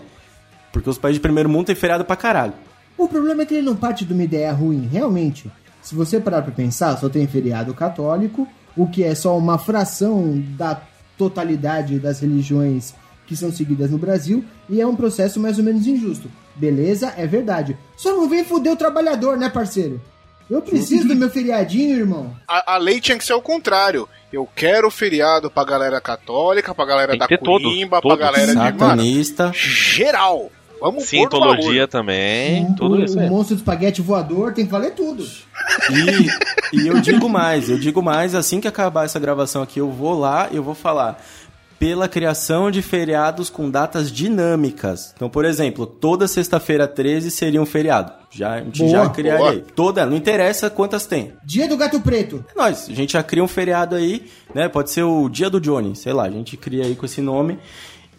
Porque os países de primeiro mundo têm feriado pra caralho. O problema é que ele não parte de uma ideia ruim, realmente. Se você parar pra pensar, só tem feriado católico, o que é só uma fração da totalidade das religiões que são seguidas no Brasil, e é um processo mais ou menos injusto. Beleza, é verdade. Só não vem foder o trabalhador, né, parceiro? Eu preciso do meu feriadinho, irmão. A, a lei tinha que ser o contrário. Eu quero feriado pra galera católica, pra galera da Curimba, pra galera de. Mano, Satanista. geral. Vamos bagulho. também, o, tudo isso o monstro do espaguete voador tem que valer tudo. E, e eu digo mais, eu digo mais, assim que acabar essa gravação aqui, eu vou lá, eu vou falar. Pela criação de feriados com datas dinâmicas. Então, por exemplo, toda sexta-feira 13 seria um feriado. Já, a gente Boa, já criaria boa. aí. Toda, não interessa quantas tem. Dia do Gato Preto. É nóis, a gente já cria um feriado aí, né? Pode ser o dia do Johnny, sei lá, a gente cria aí com esse nome.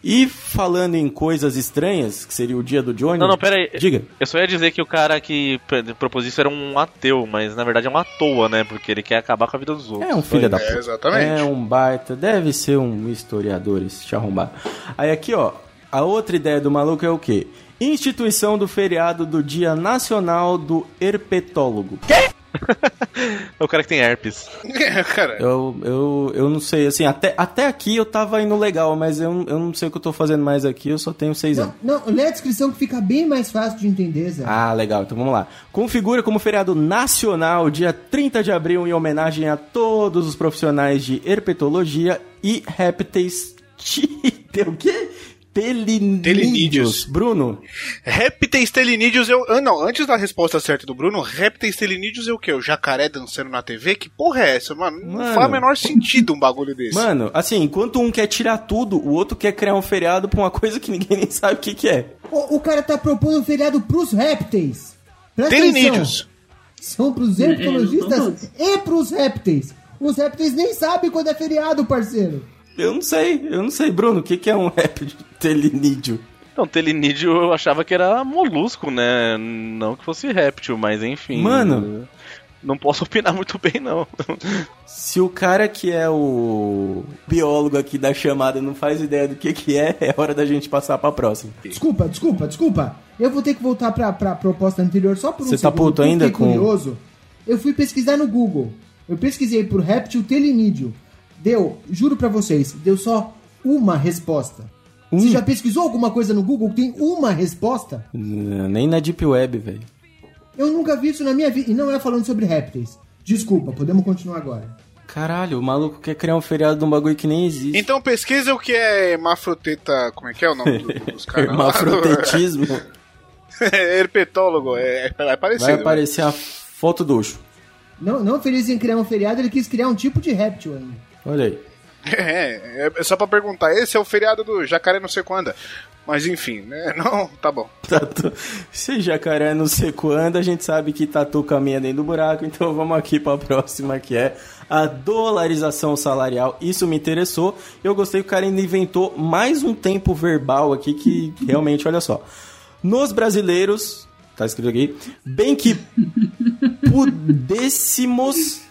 E falando em coisas estranhas, que seria o dia do Johnny. Não, não, pera aí. Diga. Eu só ia dizer que o cara que propôs isso era um ateu, mas na verdade é um à toa, né? Porque ele quer acabar com a vida dos outros. É um filho da É, puta. exatamente. É um baita. Deve ser um historiador esse arrombar. Aí aqui, ó. A outra ideia do maluco é o quê? Instituição do feriado do Dia Nacional do Herpetólogo. É o cara que tem herpes. É, cara. Eu, eu, eu não sei, assim, até, até aqui eu tava indo legal, mas eu, eu não sei o que eu tô fazendo mais aqui, eu só tenho seis anos. Não, não, lê a descrição que fica bem mais fácil de entender, Zé. Ah, legal. Então vamos lá. Configura como feriado nacional dia 30 de abril em homenagem a todos os profissionais de herpetologia e répteis. O quê? Telinídeos. Telinídeos. Bruno, Répteis telinídeos, eu. Ah, não, antes da resposta certa do Bruno, répteis telinídeos é o quê? O jacaré dançando na TV? Que porra é essa, mano? Não Mano. faz o menor sentido um bagulho desse. mano, assim, enquanto um quer tirar tudo, o outro quer criar um feriado pra uma coisa que ninguém nem sabe o que, que é. O, o cara tá propondo um feriado pros répteis. Presta Telinídeos. atenção. São pros herpetologistas não e pros répteis. Os répteis nem sabem quando é feriado, parceiro. Eu não sei, eu não sei, Bruno, o que, que é um réptil telinídeo? Então, telinídeo eu achava que era molusco, né? Não que fosse réptil, mas enfim. Mano. Não posso opinar muito bem, não. Se o cara que é o biólogo aqui da chamada não faz ideia do que, que é, é hora da gente passar pra próxima. Desculpa, desculpa, desculpa. Eu vou ter que voltar pra, pra proposta anterior só por um Você tá puto ainda fiquei com- curioso. Eu fui pesquisar no Google. Eu pesquisei por réptil telinídeo. Deu, juro pra vocês, deu só uma resposta. Um? Você já pesquisou alguma coisa no Google que tem uma resposta? Nem na Deep Web, velho. Eu nunca vi isso na minha vida. E não é falando sobre répteis. Desculpa, podemos continuar agora. Caralho, o maluco quer criar um feriado de um bagulho que nem existe. Então pesquisa o que é hermafroteta. Como é que é o nome do- dos caras? Hermafrotetismo. É herpetólogo, é, é, vai aparecer. Vai né? aparecer a foto do Ucho. Não, não feliz em criar um feriado, ele quis criar um tipo de réptil ainda. Olha aí. É, é só pra perguntar, esse é o feriado do jacaré não sei quando. Mas enfim, né? Não, tá bom. Tatu... Se jacaré não sei quando, a gente sabe que tatu caminha dentro do buraco, então vamos aqui pra próxima, que é a dolarização salarial. Isso me interessou. Eu gostei que o cara ainda inventou mais um tempo verbal aqui que realmente, olha só. Nos brasileiros, tá escrito aqui, bem que pudéssemos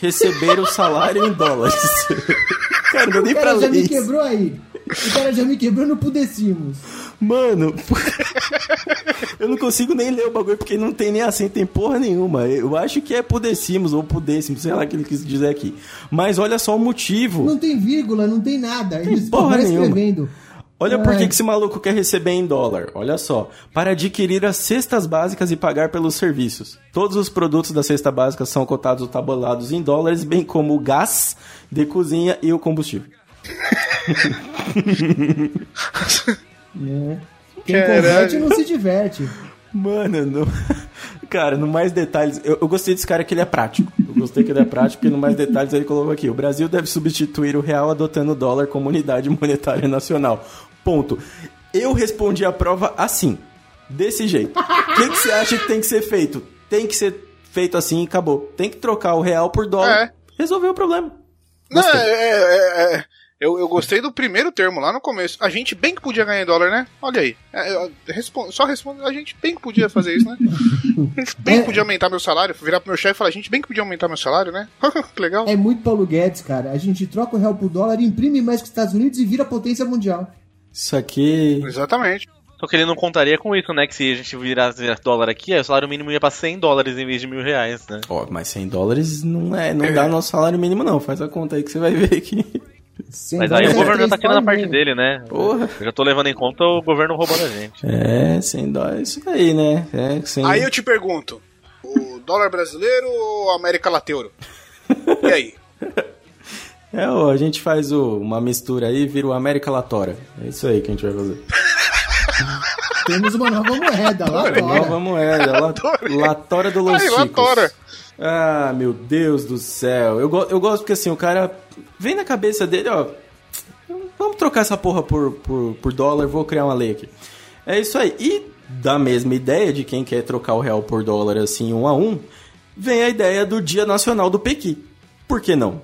receber o salário em dólares. cara, não deu nem O pra cara já ler me quebrou aí. O cara já me quebrou no pudecimos. Mano, eu não consigo nem ler o bagulho porque não tem nem acento, tem porra nenhuma. Eu acho que é pudécimos ou pudécimos, sei lá o que ele quis dizer aqui. Mas olha só o motivo. Não tem vírgula, não tem nada. Eles porra vai nenhuma. escrevendo. Olha por que esse maluco quer receber em dólar. Olha só. Para adquirir as cestas básicas e pagar pelos serviços. Todos os produtos da cesta básica são cotados ou tabulados em dólares, bem como o gás de cozinha e o combustível. É. Quem Caralho. converte não se diverte. Mano, no... cara, no mais detalhes, eu, eu gostei desse cara que ele é prático. Eu gostei que ele é prático, porque no mais detalhes ele colocou aqui: o Brasil deve substituir o real adotando o dólar como unidade monetária nacional. Ponto. Eu respondi a prova assim, desse jeito. O que, que você acha que tem que ser feito? Tem que ser feito assim e acabou. Tem que trocar o real por dólar. É. Resolveu o problema. Não, Gostei. é, é, é, eu, eu gostei do primeiro termo lá no começo. A gente bem que podia ganhar em dólar, né? Olha aí. É, eu- respo- só responde, a gente bem que podia fazer isso, né? A gente bem que podia aumentar meu salário. Virar pro meu chefe e falar, a gente bem que podia aumentar meu salário, né? que legal. É muito Paulo Guedes, cara. A gente troca o real por dólar, imprime mais que os Estados Unidos e vira potência mundial. Isso aqui. Exatamente. Só que ele não contaria com isso, né? Que se a gente virasse dólar aqui, aí o salário mínimo ia pra 100 dólares em vez de mil reais, né? Ó, mas 100 dólares não, é, não dá nosso salário mínimo, não. Faz a conta aí que você vai ver aqui. Sem Mas aí o é governo três tá tirando a parte dele, né? Porra. Eu já tô levando em conta o governo roubando a gente. É, 100 dólares, isso daí, né? É, 100... Aí eu te pergunto: o dólar brasileiro ou América Lateuro? E aí? É, ó, a gente faz o- uma mistura aí e vira o América Latora. É isso aí que a gente vai fazer. Temos uma nova moeda lá Nova moeda, la, Latora do Los Ai. Latora. Ah, meu Deus do céu. Eu, go- eu gosto porque assim, o cara vem na cabeça dele, ó. vamos trocar essa porra por, por, por dólar, vou criar uma lei aqui. É isso aí. E da mesma ideia de quem quer trocar o real por dólar assim um a um, vem a ideia do Dia Nacional do Pequi. Por que não?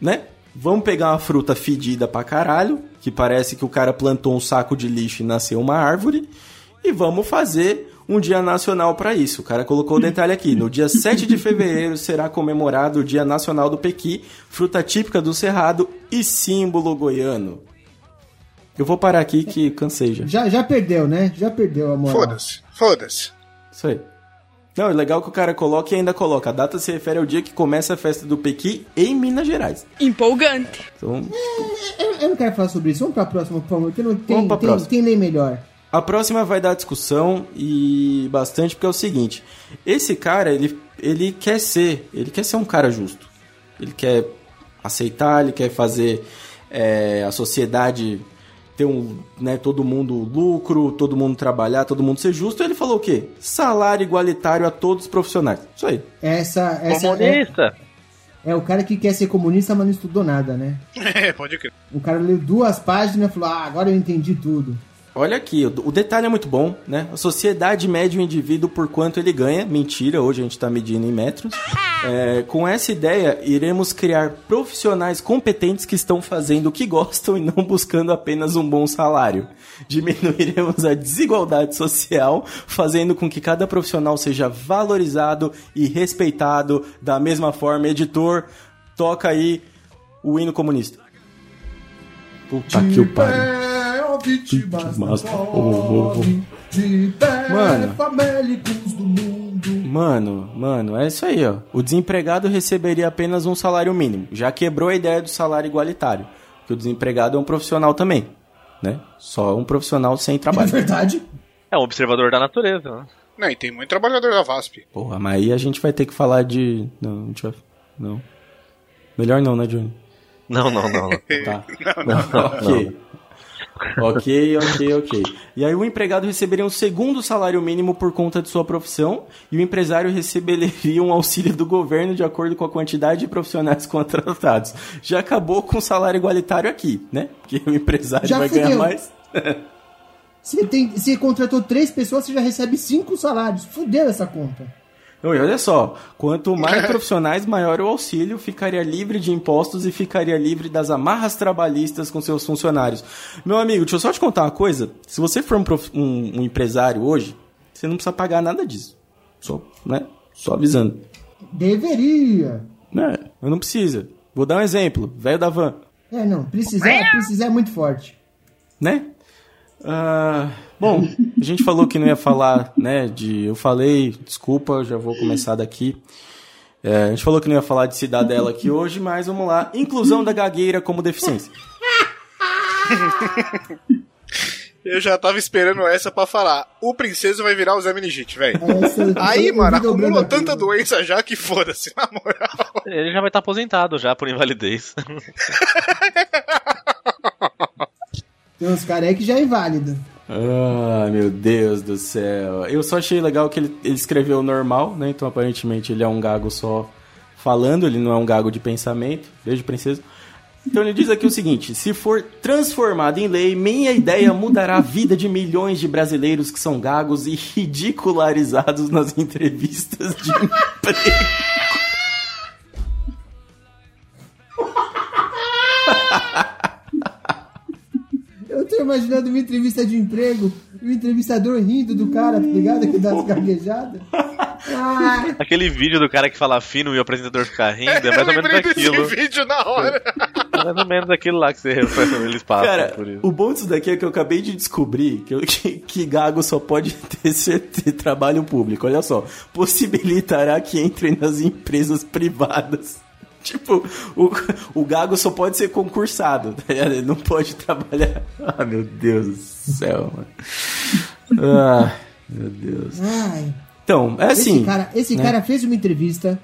Né? Vamos pegar uma fruta fedida pra caralho, que parece que o cara plantou um saco de lixo e nasceu uma árvore, e vamos fazer um dia nacional para isso. O cara colocou o detalhe aqui. No dia 7 de fevereiro será comemorado o Dia Nacional do Pequi, fruta típica do Cerrado e símbolo goiano. Eu vou parar aqui que cansei já. Já, já perdeu, né? Já perdeu a moral. Foda-se, foda-se. Isso aí. Não, é legal que o cara coloca e ainda coloca. A data se refere ao dia que começa a festa do Pequi em Minas Gerais. Empolgante. Então, Eu, eu não quero falar sobre isso. Vamos pra próxima, por favor, que não tem, Vamos pra tem, próxima. tem lei melhor. A próxima vai dar discussão e bastante, porque é o seguinte: esse cara, ele, ele quer ser, ele quer ser um cara justo. Ele quer aceitar, ele quer fazer é, a sociedade ter um, né, todo mundo lucro, todo mundo trabalhar, todo mundo ser justo. Ele falou o quê? Salário igualitário a todos os profissionais. Isso aí. Essa, essa é, Comunista. é o cara que quer ser comunista, mas não estudou nada, né? É, pode crer. O cara leu duas páginas e falou: Ah, agora eu entendi tudo. Olha aqui, o detalhe é muito bom, né? A sociedade mede o indivíduo por quanto ele ganha. Mentira, hoje a gente está medindo em metros. É, com essa ideia, iremos criar profissionais competentes que estão fazendo o que gostam e não buscando apenas um bom salário. Diminuiremos a desigualdade social, fazendo com que cada profissional seja valorizado e respeitado da mesma forma. Editor, toca aí o hino comunista. Puta que o pariu. Vítimas da fome, Mano. famélicos do mundo. Mano, mano, é isso aí, ó. O desempregado receberia apenas um salário mínimo. Já quebrou a ideia do salário igualitário. Porque o desempregado é um profissional também, né? Só um profissional sem É trabalho. verdade. É um observador da natureza. Né? Não, e tem muito trabalhador da VASP. Porra, mas aí a gente vai ter que falar de. Não, a gente vai... Não. Melhor não, né, Johnny? Não, não, não. não. Tá. ok. Ok, ok, ok. E aí o empregado receberia um segundo salário mínimo por conta de sua profissão e o empresário receberia um auxílio do governo de acordo com a quantidade de profissionais contratados. Já acabou com o salário igualitário aqui, né? Porque o empresário Já vai ganhar mais. Você, tem, você contratou três pessoas, você já recebe cinco salários. Fudeu essa conta. E olha só, quanto mais profissionais, maior o auxílio, ficaria livre de impostos e ficaria livre das amarras trabalhistas com seus funcionários. Meu amigo, deixa eu só te contar uma coisa. Se você for um, prof- um- um empresário hoje, você não precisa pagar nada disso. Só, né? Só avisando. Deveria. Né? Eu não precisa. Vou dar um exemplo. Velho da van. É, não. Precisar, precisar é muito forte. né? Ah, bom, a gente falou que não ia falar, né, de... Eu falei, desculpa, já vou começar daqui. É, a gente falou que não ia falar de cidadela aqui hoje, mas vamos lá. Inclusão da gagueira como deficiência. Eu já tava esperando essa pra falar. O princeso vai virar o Zé Minigite, velho. Essa- Aí, mano, acumulou aqui. tanta doença já que foda-se, na moral. Ele já vai estar aposentado já por invalidez. Tem uns caras aí que já é inválido. Ah, meu Deus do céu. Eu só achei legal que ele, ele escreveu normal, né? Então aparentemente ele é um gago só falando, ele não é um gago de pensamento. Beijo, princesa. Então ele diz aqui o seguinte: se for transformado em lei, minha ideia mudará a vida de milhões de brasileiros que são gagos e ridicularizados nas entrevistas de emprego. Tô imaginando uma entrevista de emprego, e o entrevistador rindo do cara, tá ligado? Que dá as gaguejadas. Ah, Aquele vídeo do cara que fala fino e o apresentador fica rindo, é mais ou menos desse aquilo. vídeo na hora. É mais ou menos aquilo lá que você, eles passam Cara, por isso. o bom disso daqui é que eu acabei de descobrir que, eu- que, que gago só pode ter, ser- ter trabalho público. Olha só, possibilitará que entrem nas empresas privadas. Tipo, o, o gago só pode ser concursado, tá ligado? Ele não pode trabalhar. Ah, meu Deus do céu, mano. Ah, meu Deus. ai. Então, é assim. esse cara, esse né? cara fez uma entrevista,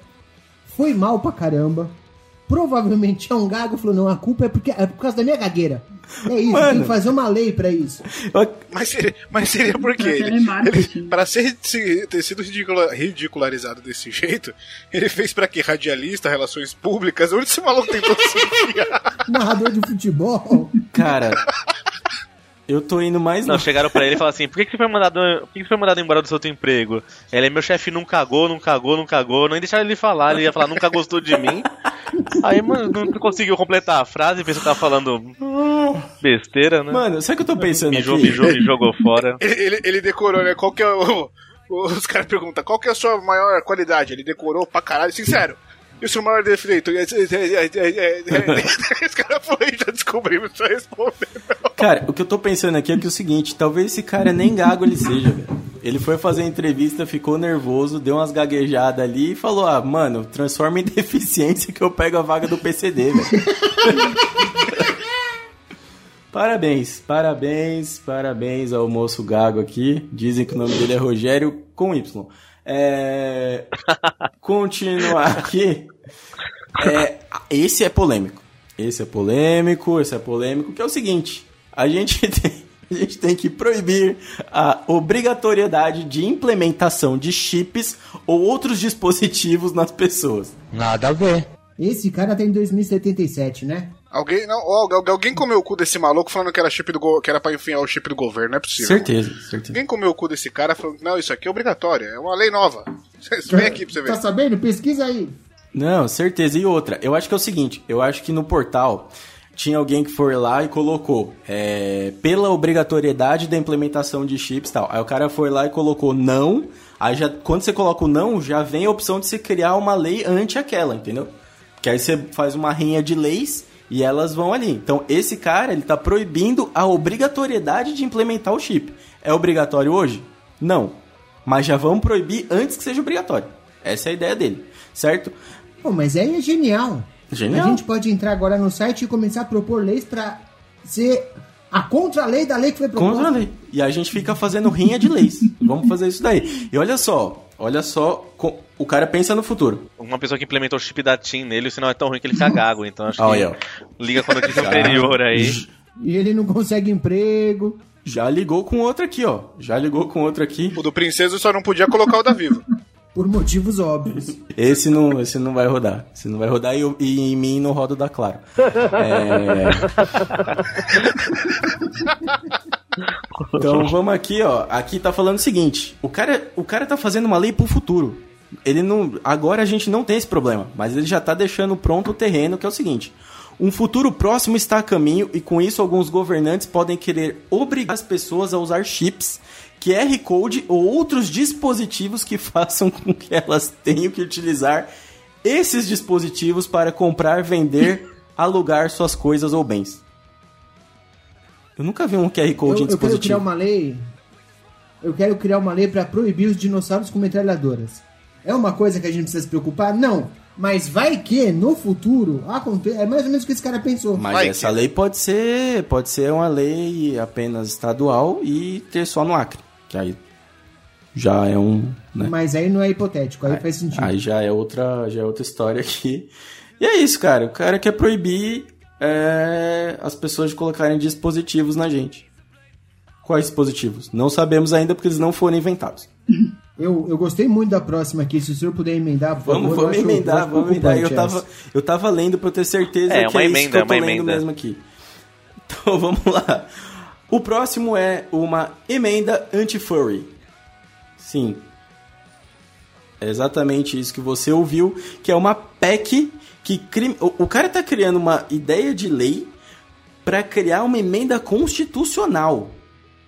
foi mal pra caramba, provavelmente é um gago, falou, não, a culpa é, porque, é por causa da minha gagueira. É isso, Mano. tem que fazer uma lei pra isso. Mas seria, mas seria porque Pra ele, ele- pra ser, se- ter sido ridicula- ridicularizado desse jeito, ele fez pra quê? Radialista, relações públicas? Onde esse maluco tentou se enfiar? Narrador de futebol. Cara, eu tô indo mais Não, chegaram pra ele e falaram assim: por que, que você foi mandado. Por que, que você foi mandado embora do seu outro emprego? Ele, meu chefe não cagou, não cagou, não cagou. Nem deixaram ele falar, ele ia falar, nunca gostou de mim. Aí, mano, não conseguiu completar a frase, pensou que tava falando besteira, né? Mano, sabe o que eu tô pensando mijou, aqui? mijou, me jogou fora. Ele, ele, ele decorou, né? Qual que é o. Os caras perguntam, qual que é a sua maior qualidade? Ele decorou pra caralho, sincero. E o seu maior defeito? Esse cara foi já descobrimos, só responder. Cara, o que eu tô pensando aqui é que é o seguinte, talvez esse cara nem gago ele seja, velho. Ele foi fazer a entrevista, ficou nervoso, deu umas gaguejadas ali e falou: Ah, mano, transforma em deficiência que eu pego a vaga do PCD, velho. parabéns, parabéns, parabéns ao moço gago aqui. Dizem que o nome dele é Rogério com Y. É... Continuar aqui. É, esse é polêmico. Esse é polêmico, esse é polêmico, que é o seguinte: a gente tem, a gente tem que proibir a obrigatoriedade de implementação de chips ou outros dispositivos nas pessoas. Nada a ver. Esse cara tá em 2077, né? Alguém, não, alguém comeu o cu desse maluco falando que era, chip do go- que era pra enfiar o chip do governo, não é possível. Certeza, certeza. Alguém comeu o cu desse cara falando que não, isso aqui é obrigatório, é uma lei nova. Vem aqui pra você ver. Tá sabendo? Pesquisa aí. Não, certeza. E outra, eu acho que é o seguinte: eu acho que no portal tinha alguém que foi lá e colocou é, pela obrigatoriedade da implementação de chips e tal. Aí o cara foi lá e colocou não. Aí já, quando você coloca o não, já vem a opção de você criar uma lei ante aquela, entendeu? Que aí você faz uma rinha de leis e elas vão ali. Então esse cara ele tá proibindo a obrigatoriedade de implementar o chip. É obrigatório hoje? Não. Mas já vamos proibir antes que seja obrigatório. Essa é a ideia dele, certo? Pô, mas aí é genial. Genial. A gente pode entrar agora no site e começar a propor leis pra ser a contra-lei da lei que foi proposta. Contra a lei. E a gente fica fazendo rinha de leis. Vamos fazer isso daí. E olha só, olha só, o cara pensa no futuro. Uma pessoa que implementou o chip da TIM nele, senão é tão ruim que ele fica gago. Então acho que Olha, ó. liga com a notícia anterior aí. E ele não consegue emprego. Já ligou com outro aqui, ó. Já ligou com outro aqui. O do Princesa só não podia colocar o da Vivo. Por motivos óbvios. Esse não, esse não vai rodar. Esse não vai rodar e, eu- e em mim não roda da Claro. É... Então vamos aqui, ó. Aqui tá falando o seguinte: o cara, o cara tá fazendo uma lei pro futuro. Ele não, agora a gente não tem esse problema, mas ele já tá deixando pronto o terreno, que é o seguinte: um futuro próximo está a caminho e com isso alguns governantes podem querer obrigar as pessoas a usar chips, QR Code ou outros dispositivos que façam com que elas tenham que utilizar esses dispositivos para comprar, vender, alugar suas coisas ou bens. Eu nunca vi um QR Code Eu, em eu quero criar dispositivo. uma lei. Eu quero criar uma lei pra proibir os dinossauros com metralhadoras. É uma coisa que a gente precisa se preocupar? Não. Mas vai que no futuro aconteça. É mais ou menos o que esse cara pensou. Mas Vai essa que- lei pode ser, pode ser uma lei apenas estadual e ter só no Acre, que aí já é um, né? Mas aí não é hipotético, aí faz sentido. Aí já é outra, já é outra história aqui. E é isso, cara. O cara quer proibir é, as pessoas colocarem dispositivos na gente. Quais dispositivos? Não sabemos ainda porque eles não foram inventados. Eu, eu gostei muito da próxima aqui. Se o senhor puder emendar, por Vamos, favor. vamos acho- emendar, acho vamos emendar. Eu tava, eu tava lendo pra eu ter certeza É, que uma é isso emenda, que eu tô uma lendo emenda. mesmo aqui. Então vamos lá. O próximo é uma emenda anti-furry. Sim. É exatamente isso que você ouviu, que é uma PEC que cri... o, o cara tá criando uma ideia de lei pra criar uma emenda constitucional.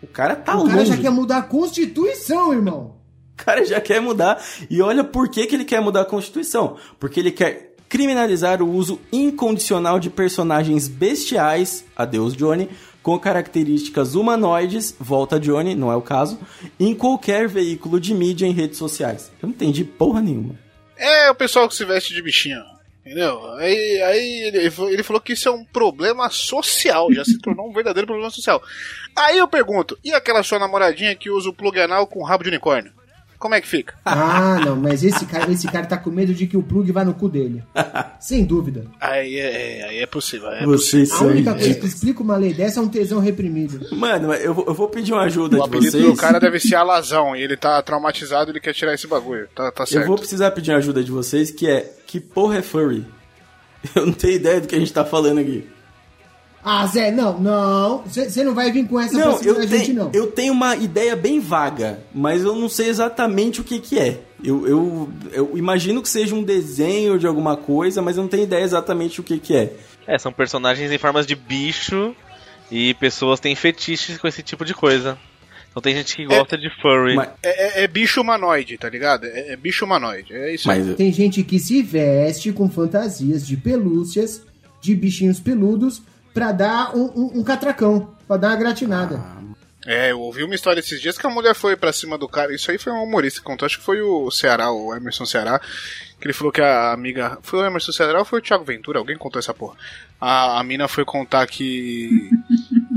O cara tá O cara longe. já quer mudar a Constituição, irmão. O cara já quer mudar. E olha por que, que ele quer mudar a Constituição. Porque ele quer criminalizar o uso incondicional de personagens bestiais, adeus Johnny, com características humanoides, volta Johnny, não é o caso, em qualquer veículo de mídia em redes sociais. Eu não entendi porra nenhuma. É o pessoal que se veste de bichinho. Entendeu? Aí, aí ele, ele falou que isso é um problema social, já se tornou um verdadeiro problema social. Aí eu pergunto, e aquela sua namoradinha que usa o plug anal com rabo de unicórnio? Como é que fica? Ah, não, mas esse cara, esse cara tá com medo de que o plug vá no cu dele. Sem dúvida. Aí é, aí é possível. É Vocês A são única coisa que explica uma lei dessa é um tesão reprimido. Mano, eu vou, eu vou pedir uma ajuda O de apelido vocês. do cara deve ser Alazão e ele tá traumatizado ele quer tirar esse bagulho. Tá, tá certo. Eu vou precisar pedir uma ajuda de vocês, que é... Que porra é furry? Eu não tenho ideia do que a gente tá falando aqui. Ah, Zé, não, não. Você não vai vir com essa pra Não, cima eu da gente, tenho, não. eu tenho uma ideia bem vaga, mas eu não sei exatamente o que que é. Eu, eu, eu imagino que seja um desenho de alguma coisa, mas eu não tenho ideia exatamente o que que é. É, são personagens em formas de bicho e pessoas têm fetiches com esse tipo de coisa. Então tem gente que gosta de furry. Mas, É, é- é bicho humanoide, tá ligado? É, é bicho humanoide. É isso aí. mas Tem gente que se veste com fantasias de pelúcias, de bichinhos peludos, pra dar um, um- um catracão, pra dar uma gratinada. É, eu ouvi uma história esses dias que a mulher foi pra cima do cara. Isso aí foi um humorista que contou, acho que foi o Ceará, o Emerson Ceará. Que ele falou que a amiga. Foi o Emerson Ceará ou foi o Thiago Ventura? Alguém contou essa porra. A, a mina foi contar que.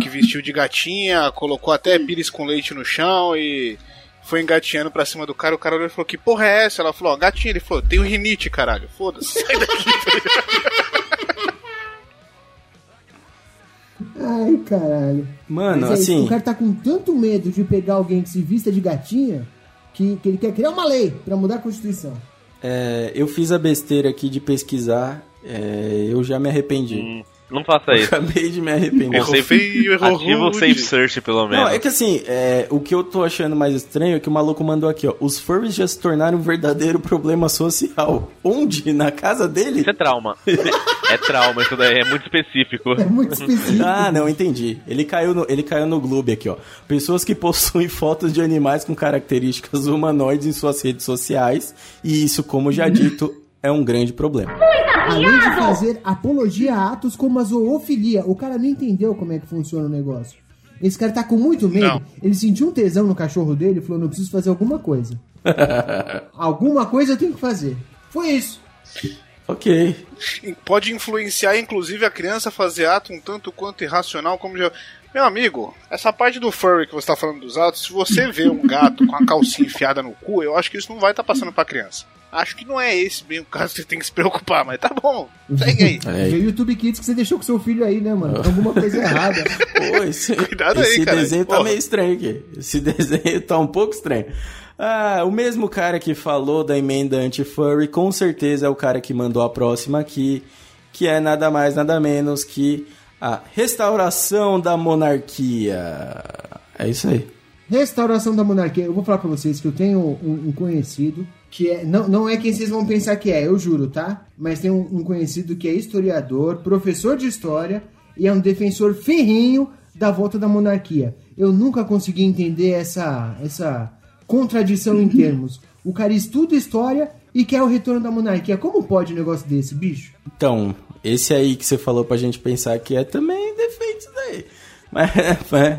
que vestiu de gatinha, colocou até pires com leite no chão e. Foi engatinhando pra cima do cara, o cara olhou e falou, que porra é essa? Ela falou, ó, gatinha, ele falou, tenho rinite, caralho. Foda-se, sai daqui. Ai, caralho. Mano, Mas é isso, assim- O cara tá com tanto medo de pegar alguém que se vista de gatinha que, que ele quer criar uma lei pra mudar a Constituição. é, eu fiz a besteira aqui de pesquisar, é, eu já me arrependi. Hum, não faça Eu isso. acabei de me arrepender. Errou feio, errou Ativa o. Safe Search, pelo menos. Não, é que assim, é, o que eu tô achando mais estranho é que o maluco mandou aqui, ó. Os furries já se tornaram um verdadeiro problema social. Onde? Na casa dele? Isso é trauma. é trauma, isso daí é muito específico. É muito específico. Ah, não, entendi. Ele caiu no, ele caiu no Gloob aqui, ó. Pessoas que possuem fotos de animais com características humanoides em suas redes sociais. E isso, como já dito, é um grande problema. Além de fazer apologia a atos como a zoofilia. O cara não entendeu como é que funciona o negócio. Esse cara tá com muito medo. Não. Ele sentiu um tesão no cachorro dele e falou: não preciso fazer alguma coisa. alguma coisa eu tenho que fazer. Foi isso. Ok. pode influenciar inclusive a criança a fazer ato um tanto quanto irracional, como já. Meu amigo, essa parte do furry que você tá falando dos atos, se você vê um gato com a calcinha enfiada no cu, eu acho que isso não vai estar passando pra criança. Acho que não é esse bem o caso que você tem que se preocupar, mas tá bom, segue aí. É. Vê o YouTube Kids que você deixou com seu filho aí, né, mano? Tem alguma coisa errada. Pô, esse, Cuidado aí, esse cara. desenho tá Porra. meio estranho aqui. Esse desenho tá um pouco estranho. Ah, o mesmo cara que falou da emenda anti-furry, com certeza é o cara que mandou a próxima aqui, que é nada mais, nada menos que a restauração da monarquia. É isso aí. Restauração da monarquia. Eu vou falar pra vocês que eu tenho um, um conhecido que é. Não, não é quem vocês vão pensar que é, eu juro, tá? Mas tem um, um conhecido que é historiador, professor de história e é um defensor ferrinho da volta da monarquia. Eu nunca consegui entender essa, essa contradição em termos. O cara estuda história e quer o retorno da monarquia. Como pode um negócio desse, bicho? Então, esse aí que você falou pra gente pensar que é também defeito isso daí. Mas, mas,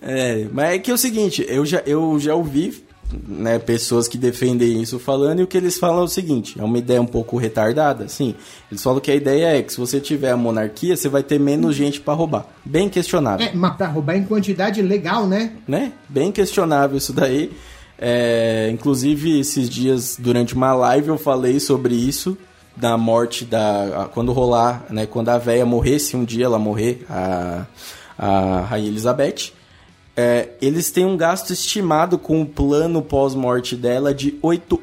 é, mas é que é o seguinte, eu já, eu já ouvi né, pessoas que defendem isso falando, e o que eles falam é o seguinte: é uma ideia um pouco retardada, sim. Eles falam que a ideia é que se você tiver a monarquia, você vai ter menos gente pra roubar. Bem questionável É, mas pra roubar em quantidade legal, né? né? Bem questionável isso daí. É, inclusive, esses dias, durante uma live, eu falei sobre isso, da morte da... a- Quando rolar, né? Quando a véia morrer, se um dia ela morrer, a, a Rainha Elizabeth, é, eles têm um gasto estimado com o plano pós-morte dela de 8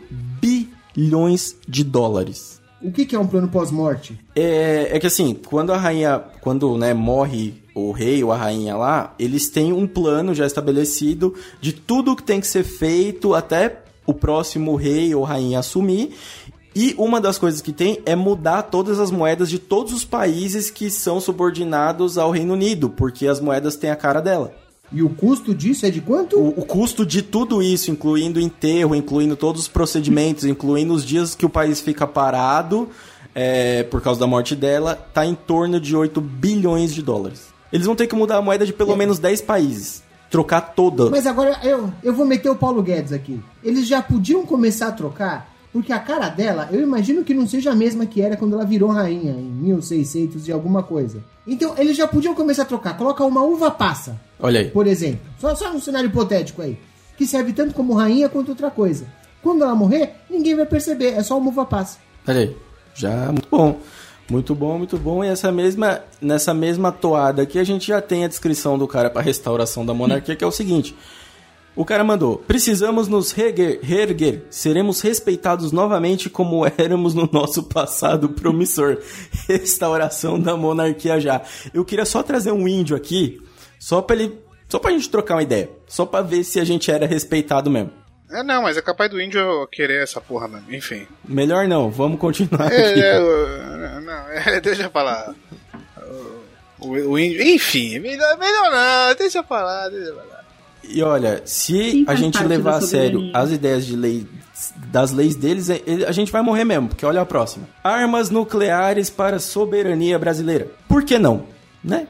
bilhões de dólares. O que, que é um plano pós-morte? É, é que assim, quando a rainha, quando né, morre o rei ou a rainha lá, eles têm um plano já estabelecido de tudo que tem que ser feito até o próximo rei ou rainha assumir. E uma das coisas que tem é mudar todas as moedas de todos os países que são subordinados ao Reino Unido, porque as moedas têm a cara dela. E o custo disso é de quanto? O, o custo de tudo isso, incluindo enterro, incluindo todos os procedimentos, incluindo os dias que o país fica parado é, por causa da morte dela, tá em torno de 8 bilhões de dólares. Eles vão ter que mudar a moeda de pelo menos 10 países. Trocar toda. Mas agora eu, eu vou meter o Paulo Guedes aqui. Eles já podiam começar a trocar, porque a cara dela, eu imagino que não seja a mesma que era quando ela virou rainha, em 1600 e alguma coisa. Então, eles já podiam começar a trocar. Coloca uma uva passa, Olha aí. por exemplo. Só, só um cenário hipotético aí. que serve tanto como rainha quanto outra coisa. Quando ela morrer, ninguém vai perceber, é só uma uva passa. Olha aí, já muito bom. Muito bom, muito bom. E essa mesma, nessa mesma toada aqui, a gente já tem a descrição do cara para restauração da monarquia, que é o seguinte. O cara mandou: Precisamos nos reerguer, reerguer. Seremos respeitados novamente como éramos no nosso passado promissor. Restauração da monarquia já. Eu queria só trazer um índio aqui, só pra ele. Só pra gente trocar uma ideia. Só pra ver se a gente era respeitado mesmo. É, não, mas é capaz do índio querer essa porra mesmo. Enfim. Melhor não, vamos continuar É, aqui. é, o- não, é, deixa eu falar. O, o índio. Enfim, melhor, melhor não, deixa eu falar, deixa eu falar. E olha, se a gente levar a sério as ideias de lei das leis deles, é- a gente vai morrer mesmo, porque olha a próxima. Armas nucleares para a soberania brasileira. Por que não? Né?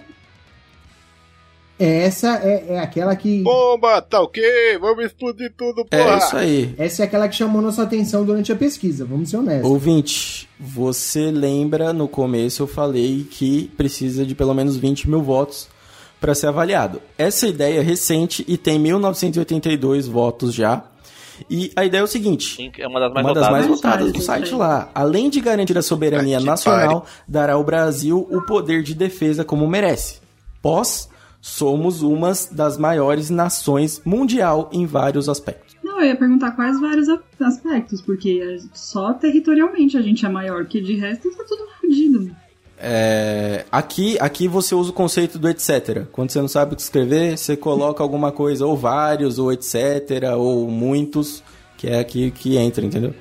Essa é, é aquela que. Bomba, tá ok? Vamos explodir tudo, porra! É isso aí. Essa é aquela que chamou nossa atenção durante a pesquisa, vamos ser honestos. Ouvinte, você lembra no começo eu falei que precisa de pelo menos 20 mil votos para ser avaliado. Essa ideia é recente e tem 1982 votos já. E a ideia é o seguinte: É uma das mais uma das votadas. mais Mais votadas do site lá. Além de garantir a soberania nacional, dará ao Brasil o poder de defesa como merece. Pós, somos uma das maiores nações mundial em vários aspectos. Não, eu ia perguntar quais vários aspectos, porque é só territorialmente a gente é maior, porque de resto tá tudo fodido. É, aqui, aqui você usa o conceito do etc. Quando você não sabe o que escrever, você coloca alguma coisa, ou vários, ou etc, ou muitos, que é aqui que entra, entendeu?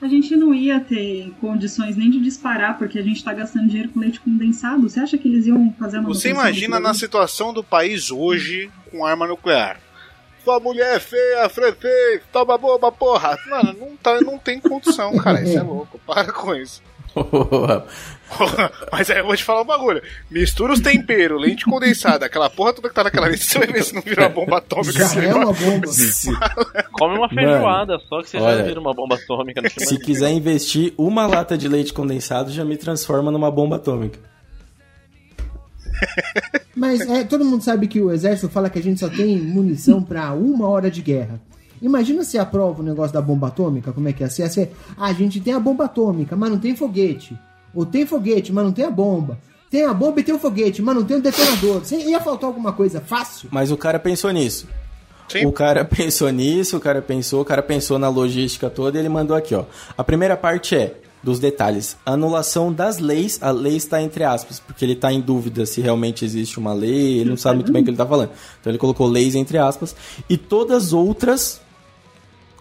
A gente não ia ter condições nem de disparar, porque a gente tá gastando dinheiro com leite condensado. Você acha que eles iam fazer uma Você imagina na situação do país hoje com arma nuclear. Sua mulher é feia, francês, toma bomba, porra. Mano, não, tá, não tem condição, cara. Isso é louco. Para com isso. Mas aí eu vou te falar um bagulho. Mistura os temperos, lente condensada, aquela porra toda que tá naquela lista, você vai ver se não vira uma bomba atômica. Já esse é uma bomba. se, Come uma feijoada só que você olha, já vira uma bomba atômica no se quiser investir uma lata de leite condensado, já me transforma numa bomba atômica. Mas é, todo mundo sabe que o exército fala que a gente só tem munição pra uma hora de guerra. Imagina se aprova o negócio da bomba atômica, como é que ia ser? Ia ser, ah, a gente tem a bomba atômica, mas não tem foguete. Ou tem foguete, mas não tem a bomba. Tem a bomba e tem o foguete, mas não tem o detonador. Você ia faltar alguma coisa fácil? Mas o cara pensou nisso. Sim. O cara pensou nisso, o cara pensou, o cara pensou na logística toda e ele mandou aqui, ó. A primeira parte é dos detalhes. Anulação das leis, a lei está entre aspas, porque ele está em dúvida se realmente existe uma lei, ele não sabe muito bem o que ele está falando. Então ele colocou leis entre aspas e todas outras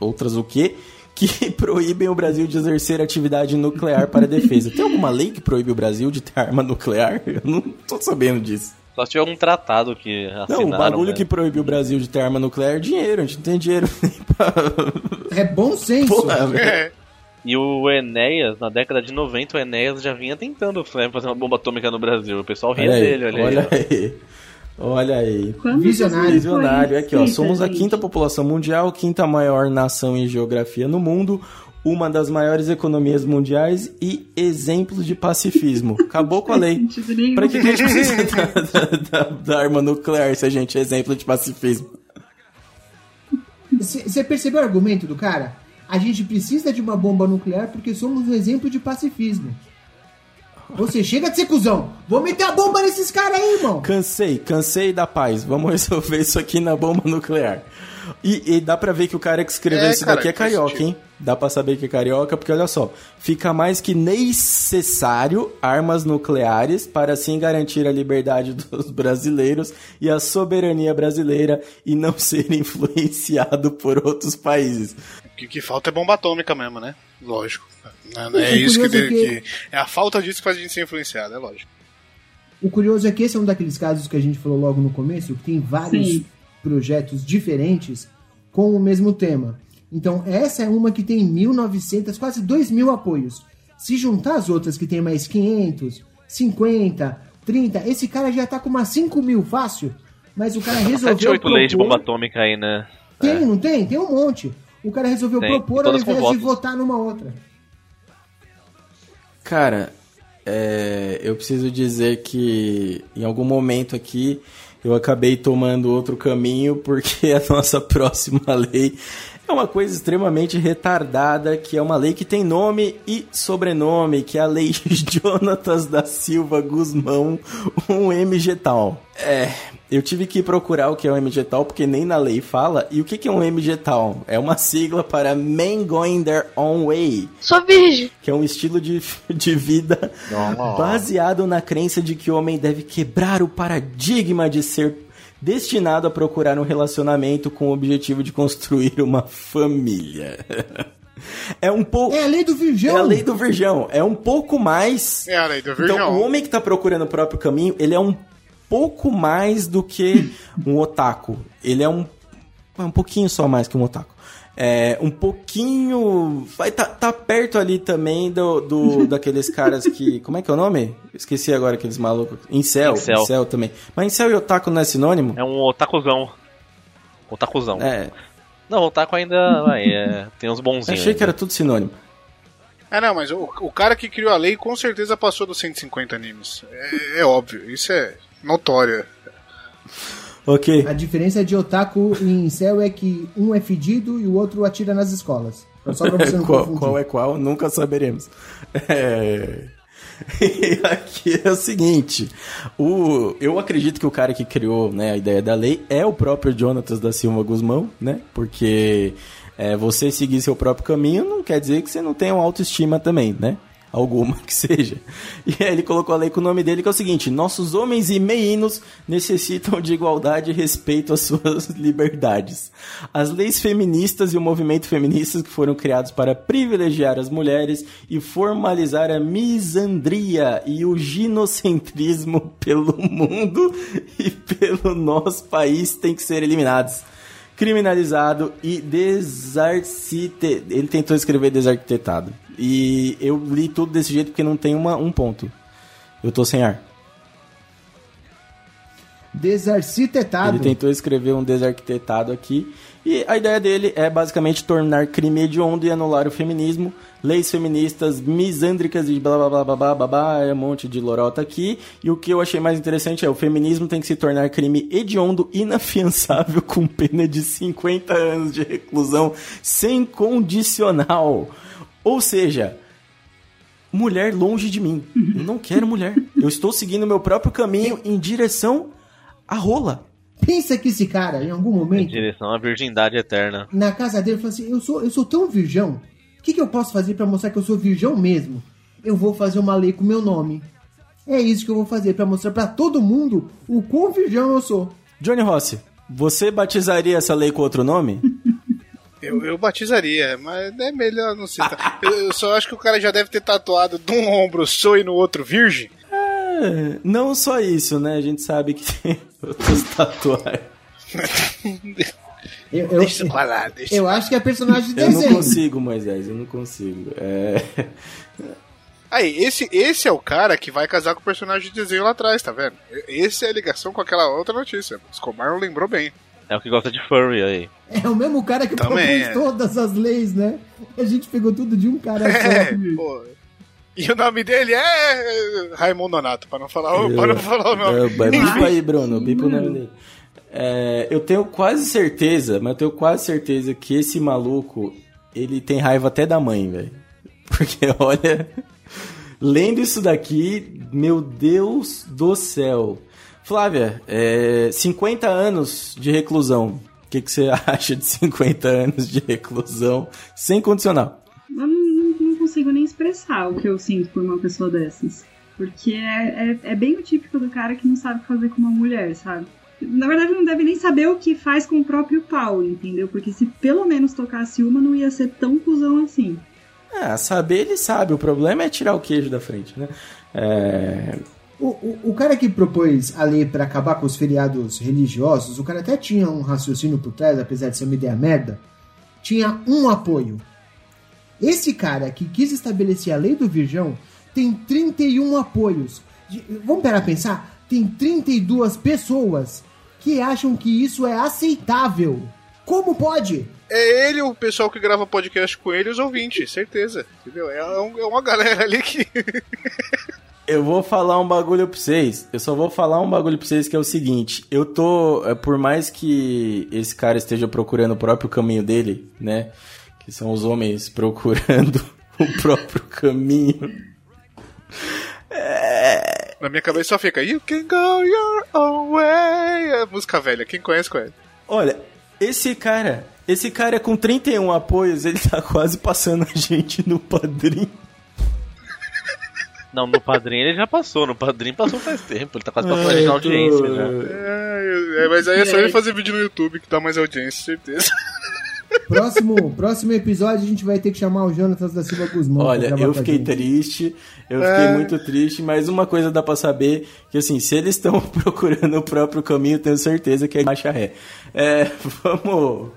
outras o quê? Que proíbem o Brasil de exercer atividade nuclear para defesa. Tem alguma lei que proíbe o Brasil de ter arma nuclear? Eu não tô sabendo disso. Só se tiver algum tratado que assinaram. Não, o bagulho né? que proíbe o Brasil de ter arma nuclear é dinheiro. A gente não tem dinheiro nem pra. É bom senso. É, E o Enéas, na década de 90, o Enéas já vinha tentando né, fazer uma bomba atômica no Brasil. O pessoal ria Olha aí, dele, olha, olha aí. aí. Olha aí. Quando Visionário. Visionário. Aqui, ó. Somos a quinta população mundial, quinta maior nação em geografia no mundo, uma das maiores economias mundiais e exemplos de pacifismo. Acabou com a lei. Pra que a gente precisa da, da- da- da arma nuclear se a gente é exemplo de pacifismo? Você percebeu o argumento do cara? A gente precisa de uma bomba nuclear porque somos um exemplo de pacifismo. Você chega de ser cuzão. Vou meter a bomba nesses caras aí, irmão. Cansei, cansei da paz. Vamos resolver isso aqui na bomba nuclear. E, e dá pra ver que o cara que escreveu É, isso cara, daqui é carioca, hein? Dá pra saber que é carioca, porque olha só. Fica mais que necessário armas nucleares para assim garantir a liberdade dos brasileiros e a soberania brasileira e não ser influenciado por outros países. O que, que falta é bomba atômica mesmo, né? Lógico. Não, não é isso que, é tem- que- que- É a falta disso que faz a gente ser influenciado, é lógico. O curioso é que esse é um daqueles casos que a gente falou logo no começo, que tem vários Sim. projetos diferentes com o mesmo tema. Então, essa é uma que tem 1.900, quase 2.000 apoios. Se juntar as outras que tem mais 500, 50, 30, esse cara já tá com umas 5 mil fácil, mas o cara resolveu 7, 8 leis de bomba atômica aí, né? Tem, É. não tem? Tem um monte. O cara resolveu Tem, propor ao invés de votar numa outra. Cara, é, eu preciso dizer que em algum momento aqui eu acabei tomando outro caminho porque a nossa próxima lei é uma coisa extremamente retardada, que é uma lei que tem nome e sobrenome, que é a Lei Jonatas da Silva Guzmão, um MGTAL. É, eu tive que procurar o que é um MGTAL, porque nem na lei fala. E o que é um MGTAL? É uma sigla para Men Going Their Own Way. Sou virgem. Que é um estilo de, de vida baseado na crença de que o homem deve quebrar o paradigma de ser destinado a procurar um relacionamento com o objetivo de construir uma família. É um pouco. É a lei do virgão. É a lei do virgão. É um pouco mais. É a lei do virgão. Então, o homem que tá procurando o próprio caminho, ele é um pouco mais do que um otaku. Ele é um. É um pouquinho só mais que um otaku. É, um pouquinho. Vai tá, tá perto ali também do, do daqueles caras que. Como é que é o nome? Esqueci agora aqueles malucos. Incel. Incel. Incel também. Mas Incel e Otaku não é sinônimo? É um otakuzão. Otakuzão. É. Não, otaku ainda vai, é, tem uns bonzinhos. Achei que era tudo sinônimo. É, não, mas o, o cara que criou a lei com certeza passou dos 150 animes. É, é óbvio, isso é notório. Ok. A diferença de otaku e incel é que um é fedido e o outro atira nas escolas. Só pra você não qual, confundir. qual é qual, nunca saberemos. É... E aqui é o seguinte, o, eu acredito que o cara que criou né, a ideia da lei é o próprio Jonatas da Silva Guzmão, né? Porque é, você seguir seu próprio caminho não quer dizer que você não tenha uma autoestima também, né? Alguma que seja. E aí ele colocou a lei com o nome dele, que é o seguinte: nossos homens e meninos necessitam de igualdade e respeito às suas liberdades. As leis feministas e o movimento feminista que foram criados para privilegiar as mulheres e formalizar a misandria e o ginocentrismo pelo mundo e pelo nosso país têm que ser eliminados criminalizado e desarquite... Ele tentou escrever desarquitetado. E eu li tudo desse jeito porque não tem uma, um ponto. Eu tô sem ar. Desarquitetado. Ele tentou escrever um desarquitetado aqui. E a ideia dele é basicamente tornar crime hediondo e anular o feminismo, leis feministas misândricas e blá blá blá blá blá blá, blá é um monte de lorota aqui. E o que eu achei mais interessante é o feminismo tem que se tornar crime hediondo inafiançável com pena de 50 anos de reclusão sem condicional. Ou seja, mulher longe de mim. Eu não quero mulher. Eu estou seguindo meu próprio caminho em direção à rola. Pensa que esse cara, em algum Em momento, direção à virgindade eterna. na casa dele, falou assim: Eu sou, eu sou tão virgão. O que, que eu posso fazer pra mostrar que eu sou virgão mesmo? Eu vou fazer uma lei com meu nome. É isso que eu vou fazer pra mostrar pra todo mundo o quão virgão eu sou. Johnny Rossi, você batizaria essa lei com outro nome? Eu, eu batizaria, mas é melhor não citar. eu, eu só acho que o cara já deve ter tatuado de um ombro sou e no outro virgem. É, não só isso, né? A gente sabe que tem outras tatuagens. Eu, eu, Deixa pra lá, deixa. eu acho que é personagem de Eu não desenho. consigo, Moisés, eu não consigo. É... Aí, esse, esse é o cara que vai casar com o personagem de desenho lá atrás, tá vendo? Esse é a ligação com aquela outra notícia. Escobar não lembrou bem. É o que gosta de furry aí. É o mesmo cara que Também propôs é. todas as leis, né? A gente pegou tudo de um cara É, só. pô. E o nome dele é Raimundo Nonato, pra não falar, o- pra não falar o nome. É, Bipa aí, Bruno, bipa o nome dele. É, eu tenho quase certeza, mas eu tenho quase certeza que esse maluco, ele tem raiva até da mãe, velho. Porque, olha, lendo isso daqui, meu Deus do céu. Flávia, é, 50 anos de reclusão. O que, que você acha de 50 anos de reclusão sem condicional? Eu não, não- consigo nem expressar o que eu sinto por uma pessoa dessas. Porque é, é, é bem o típico do cara que não sabe o que fazer com uma mulher, sabe? Na verdade, não deve nem saber o que faz com o próprio pau, entendeu? Porque se pelo menos tocasse uma, não ia ser tão cuzão assim. Ah, saber ele sabe, o problema é tirar o queijo da frente, né? É, O, o, o cara que propôs a lei pra acabar com os feriados religiosos, o cara até tinha um raciocínio por trás, apesar de ser uma ideia merda, tinha um apoio. Esse cara que quis estabelecer a lei do virgão tem 31 apoios. Vamos parar a pensar? Tem 32 pessoas que acham que isso é aceitável. Como pode? É ele, o pessoal que grava podcast com ele os ouvintes, certeza. Entendeu? É, um- é uma galera ali que. Eu vou falar um bagulho pra vocês. Eu só vou falar um bagulho pra vocês que é o seguinte. Eu tô. é, Por mais que esse cara esteja procurando o próprio caminho dele, né? Que são os homens procurando o próprio caminho. Na minha cabeça só fica You can go your own way. É música velha, quem conhece, conhece. Olha, esse cara. Esse cara com 31 apoios, ele tá quase passando a gente no padrinho. Não, no padrinho ele já passou. No padrinho passou faz tempo. Ele tá quase passando Ai, na tô- audiência já. É, é, mas aí é só ele fazer vídeo no YouTube que dá mais audiência, certeza. Próximo, próximo episódio a gente vai ter que chamar o Jonatas da Silva Guzmão. Olha, eu fiquei triste, eu fiquei muito triste, mas uma coisa dá pra saber, que assim, se eles estão procurando o próprio caminho, tenho certeza que é marcha ré. É, vamos...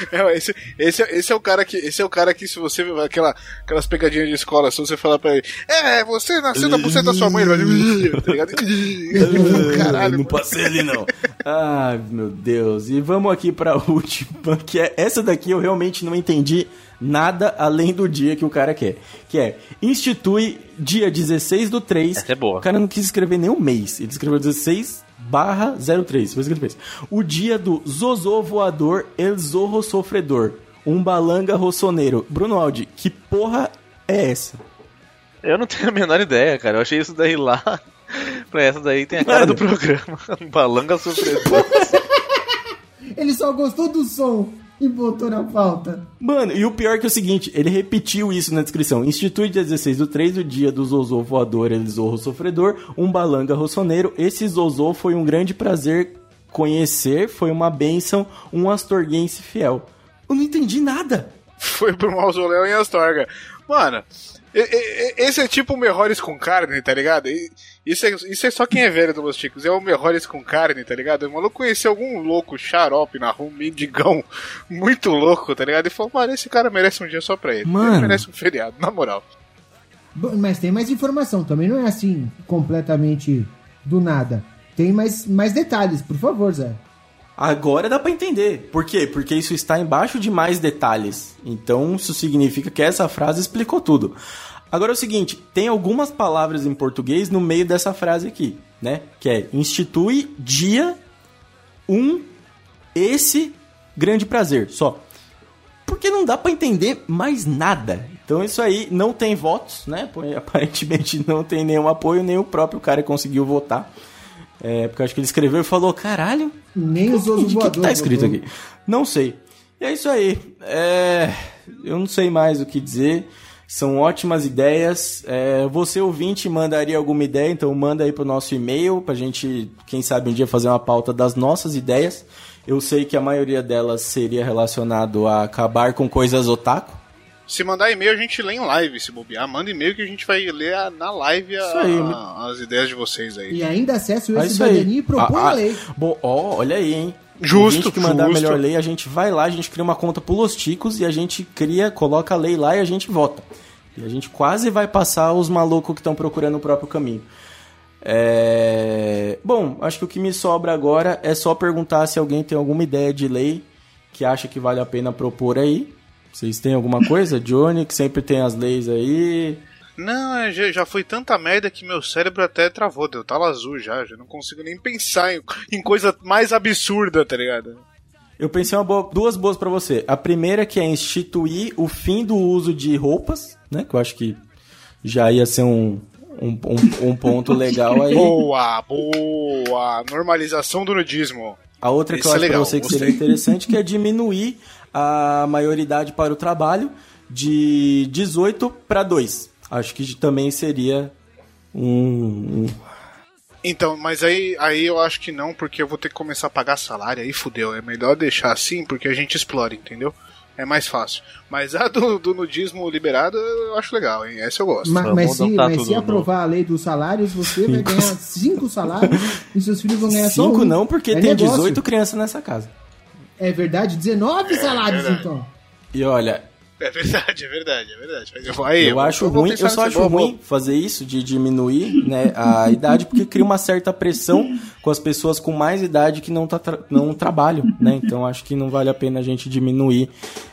É, esse, esse, é- esse é o cara que. Esse é o cara que, se você. Aquela, aquelas pegadinhas de escola, se você falar pra ele, é, você nasceu da buceta da sua mãe, ele vai. Tá ligado? Caralho, não passei ali não. Ai, meu Deus. E vamos aqui pra última, que é essa daqui eu realmente não entendi nada além do dia que o cara quer. Que é, institui dia 16 do 3. Essa é boa. O cara não quis escrever nem um mês. Ele escreveu 16 barra 03. Foi isso que ele fez. O dia do Zozô Voador El Zorro Sofredor. Um balanga rossoneiro. Bruno Aldi, que porra é essa? Eu não tenho a menor ideia, cara. Eu achei isso daí lá. pra essa daí tem a cara Mano. do programa. Um balanga sofredor. Ele só gostou do som e botou na pauta. Mano, e o pior que é o seguinte, ele repetiu isso na descrição. Institui dia 16 do 3, o dia do Zozô voador, ele zorro sofredor, um balanga rossoneiro. Esse Zozô foi um grande prazer conhecer, foi uma bênção, um astorguense fiel. Eu não entendi nada. Foi pro mausoléu em Astorga. Mano, esse é tipo o Melhores com carne, tá ligado? Isso é, isso é só quem é velho do Los Chicos, é o Melhores com carne, tá ligado? O maluco conheceu algum louco xarope na rua, um mendigão muito louco, tá ligado? E falou, mano, esse cara merece um dia só pra ele. Mano. Ele merece um feriado, na moral. Mas tem mais informação, também não é assim completamente do nada. Tem mais, mais detalhes, por favor, Zé. Agora dá pra entender. Por quê? Porque isso está embaixo de mais detalhes. Então isso significa que essa frase explicou tudo. Agora é o seguinte, tem algumas palavras em português no meio dessa frase aqui, né? Que é institui dia um esse grande prazer, só. Porque não dá pra entender mais nada. Então isso aí não tem votos, né? Aparentemente não tem nenhum apoio, nem o próprio cara conseguiu votar. É, porque eu acho que ele escreveu e falou, caralho, Nem os o outros que, que voadores. tá escrito aqui? Não sei. E é isso aí. É, eu não sei mais o que dizer. São ótimas ideias. É, você ouvinte mandaria alguma ideia, então manda aí pro nosso e-mail pra gente, quem sabe um dia fazer uma pauta das nossas ideias. Eu sei que a maioria delas seria relacionado a acabar com coisas otaku. Se mandar e-mail, a gente lê em live, se bobear. Manda e-mail que a gente vai ler a- na live a- aí. a- as ideias de vocês aí. E ainda acesse o É cidadania e propõe Ah, a ah, lei. Bom, ó, olha aí, hein? Justo, O que mandar a justo. melhor lei, a gente vai lá, a gente cria uma conta pro Los Ticos e a gente cria, coloca a lei lá e a gente vota. E a gente quase vai passar os malucos que estão procurando o próprio caminho. É... Bom, acho que o que me sobra agora é só perguntar se alguém tem alguma ideia de lei que acha que vale a pena propor aí. Vocês têm alguma coisa? Johnny, que sempre tem as leis aí. Não, é, já, já foi tanta merda que meu cérebro até travou, deu tela azul já, já não consigo nem pensar em, em coisa mais absurda, tá ligado? Eu pensei uma boa- duas boas pra você. A primeira que é instituir o fim do uso de roupas, né? Que eu acho que já ia ser um, um, um- um ponto legal aí. Boa, boa! Normalização do nudismo. A outra que eu é acho legal, pra você que seria interessante que é diminuir a maioridade para o trabalho de 18 para 2. Acho que também seria um, Então, mas aí, aí eu acho que não, porque eu vou ter que começar a pagar salário, aí fudeu. É melhor deixar assim, porque a gente explora, entendeu? É mais fácil. Mas a do, do nudismo liberado eu acho legal, hein? Essa eu gosto. Ma- Vamos mas se, mas se no- aprovar a lei dos salários, você vai ganhar cinco salários e seus filhos vão ganhar só Cinco um. não, porque É tem negócio. 18 crianças nessa casa. É verdade, 19 salários então. E olha, É verdade, é verdade, é verdade. Mas eu, aí, eu acho vou ruim, eu só acho boa, ruim fazer isso, de diminuir né, a idade, porque cria uma certa pressão com as pessoas com mais idade que não, tá tra- não trabalham, né? Então acho que não vale a pena a gente diminuir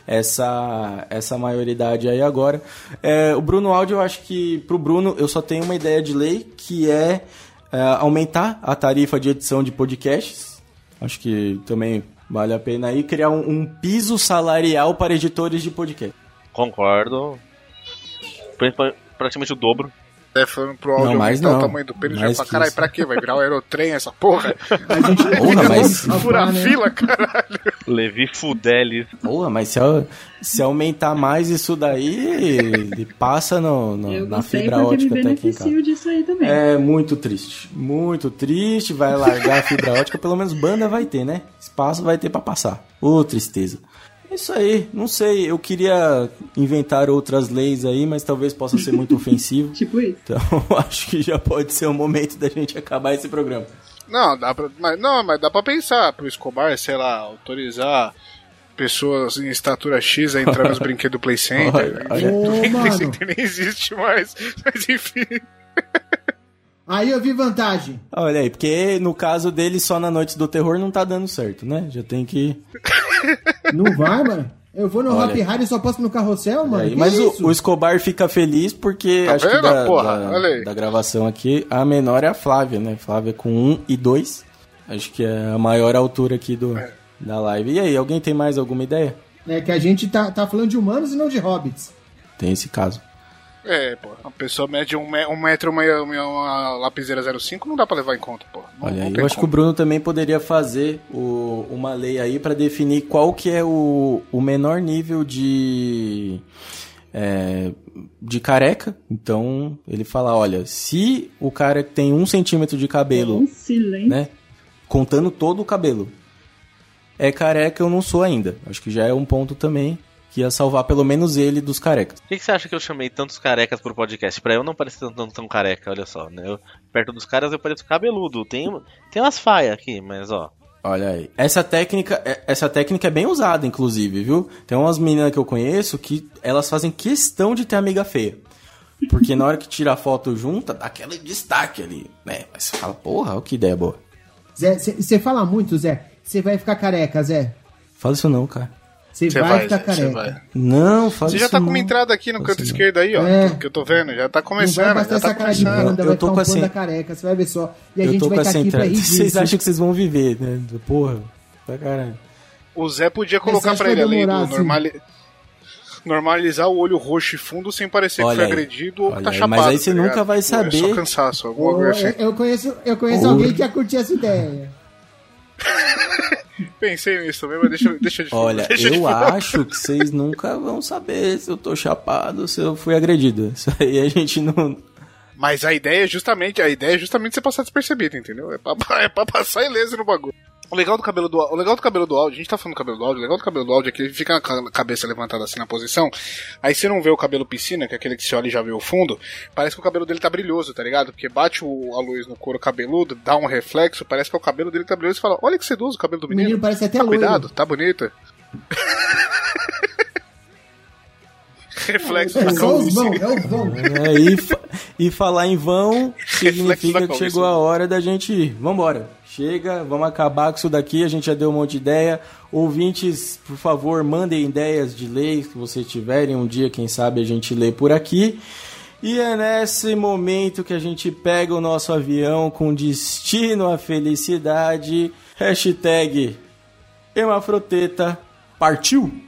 essa, essa maioridade aí agora. É, o Bruno Áudio, eu acho que pro Bruno eu só tenho uma ideia de lei, que é, é, aumentar a tarifa de edição de podcasts. Acho que também vale a pena aí criar um, um piso salarial para editores de podcast. Concordo. Pra- Praticamente o dobro. É, falando pro áudio Não, o tamanho do pênis, já Mais fala, que caralho, pra quê? Vai virar o aerotrem essa porra? A gente Porra, mas- Fura né? fila, caralho. Levi Fudelis. Porra, mas se, se aumentar mais isso daí, ele passa no, no- na fibra ótica até aqui beneficio disso aí também. É muito triste. Muito triste. Vai largar a fibra ótica, pelo menos banda vai ter, né? Espaço vai ter pra passar. Ô, tristeza. É Isso aí, não sei. Eu queria inventar outras leis aí, mas talvez possa ser muito ofensivo. Tipo isso. Então, acho que já pode ser o momento da gente acabar esse programa. Não, dá pra, mas, não, mas dá pra pensar pro Escobar, sei lá, autorizar pessoas em estatura X a entrar nos brinquedos do Play Center. Olha, olha. Ô, O Play Center nem existe mais, mas enfim. Aí eu vi vantagem. Olha aí, porque no caso dele, só na Noite do Terror não tá dando certo, né? Já tem que. Não vai, mano? Eu vou no Olha. Hop Hari e só posso no carrossel, mano? Aí, Que mas o, o Escobar fica feliz porque Tá acho que vendo, da, porra? da- Olha aí. da gravação aqui, a menor é a Flávia, né? Flávia com 1 e 2. Acho que é a maior altura aqui do, É. da live. E aí, alguém tem mais alguma ideia? É que a gente tá, tá falando de humanos e não de hobbits. Tem esse caso. É, pô, uma pessoa mede um, me- um metro e uma, uma, uma lapiseira 05 não dá pra levar em conta, pô. Não, Olha aí, eu acho que o. Bruno também poderia fazer o- uma lei aí pra definir qual que é o, o menor nível de é, de careca. Então ele fala, olha, se o cara tem um centímetro de cabelo silêncio. né? Contando todo o cabelo. É careca, eu não sou ainda. Acho que já é um ponto também que ia salvar pelo menos ele dos carecas. Por que, que você acha que eu chamei tantos carecas pro podcast? Pra eu não parecer tão, tão, tão careca, olha só. Né? Eu- perto dos caras eu pareço cabeludo. Tem, tem umas faias aqui, mas ó. Olha aí. Essa técnica, é- essa técnica é bem usada, inclusive, viu? Tem umas meninas que eu conheço que elas fazem questão de ter amiga feia. Porque na hora que tira a foto junta, dá aquele destaque ali, né? Mas você fala, porra, olha que ideia boa. Zé, você fala muito, Zé. Você vai ficar careca, Zé. Fala isso não, cara. Você vai, vai, ficar careca. você vai. Não, fala Você já tá com não. uma entrada aqui no canto não. esquerdo aí, ó. É. Que eu tô vendo, já tá Não começando. vai bastar já tá essa cara de começando. panda, Eu vai tô ficar um com essa- careca, você vai ver só. E a eu gente tô vai com estar essa aqui pra entrada. Vocês acham que vocês vão viver, né? Porra, pra caralho. O Zé podia colocar pra ele demorar, do assim? normali- normalizar o olho roxo e fundo sem parecer Olha que foi aí. agredido ou tá aí, chapado. mas aí você tá nunca vai É saber. só cansaço, alguma coisa eu, assim. eu conheço, eu conheço alguém que ia curtir essa ideia. Pensei nisso também, mas deixa, deixa de Olha, deixa de eu acho que vocês nunca vão saber se eu tô chapado, se eu fui agredido. Isso aí a gente não. Mas a ideia é justamente, a ideia é justamente você passar despercebido, entendeu? É pra, é pra passar ileso no bagulho. O legal do cabelo do o legal do cabelo do áudio, a gente tá falando do cabelo do áudio, o legal do cabelo do áudio é que ele fica com a cabeça levantada assim na posição, aí você não vê o cabelo piscina, que é aquele que você olha e já vê o fundo, parece que o cabelo dele tá brilhoso, tá ligado? Porque bate o- a luz no couro cabeludo, dá um reflexo, parece que é o cabelo dele tá brilhoso e fala, olha que sedoso o cabelo do O menino. menino parece até tá loiro. cuidado, tá bonito. reflexo É da só os calvície. vão, é os vão. É, e, fa- e falar em vão significa que calvície. chegou a hora da gente ir. Vambora. Chega, vamos acabar com isso daqui. A gente já deu um monte de ideia. Ouvintes, por favor, mandem ideias de leis que vocês tiverem. Um dia, quem sabe, a gente lê por aqui. E é nesse momento que a gente pega o nosso avião com destino à felicidade. Hashtag Hemafroteta partiu!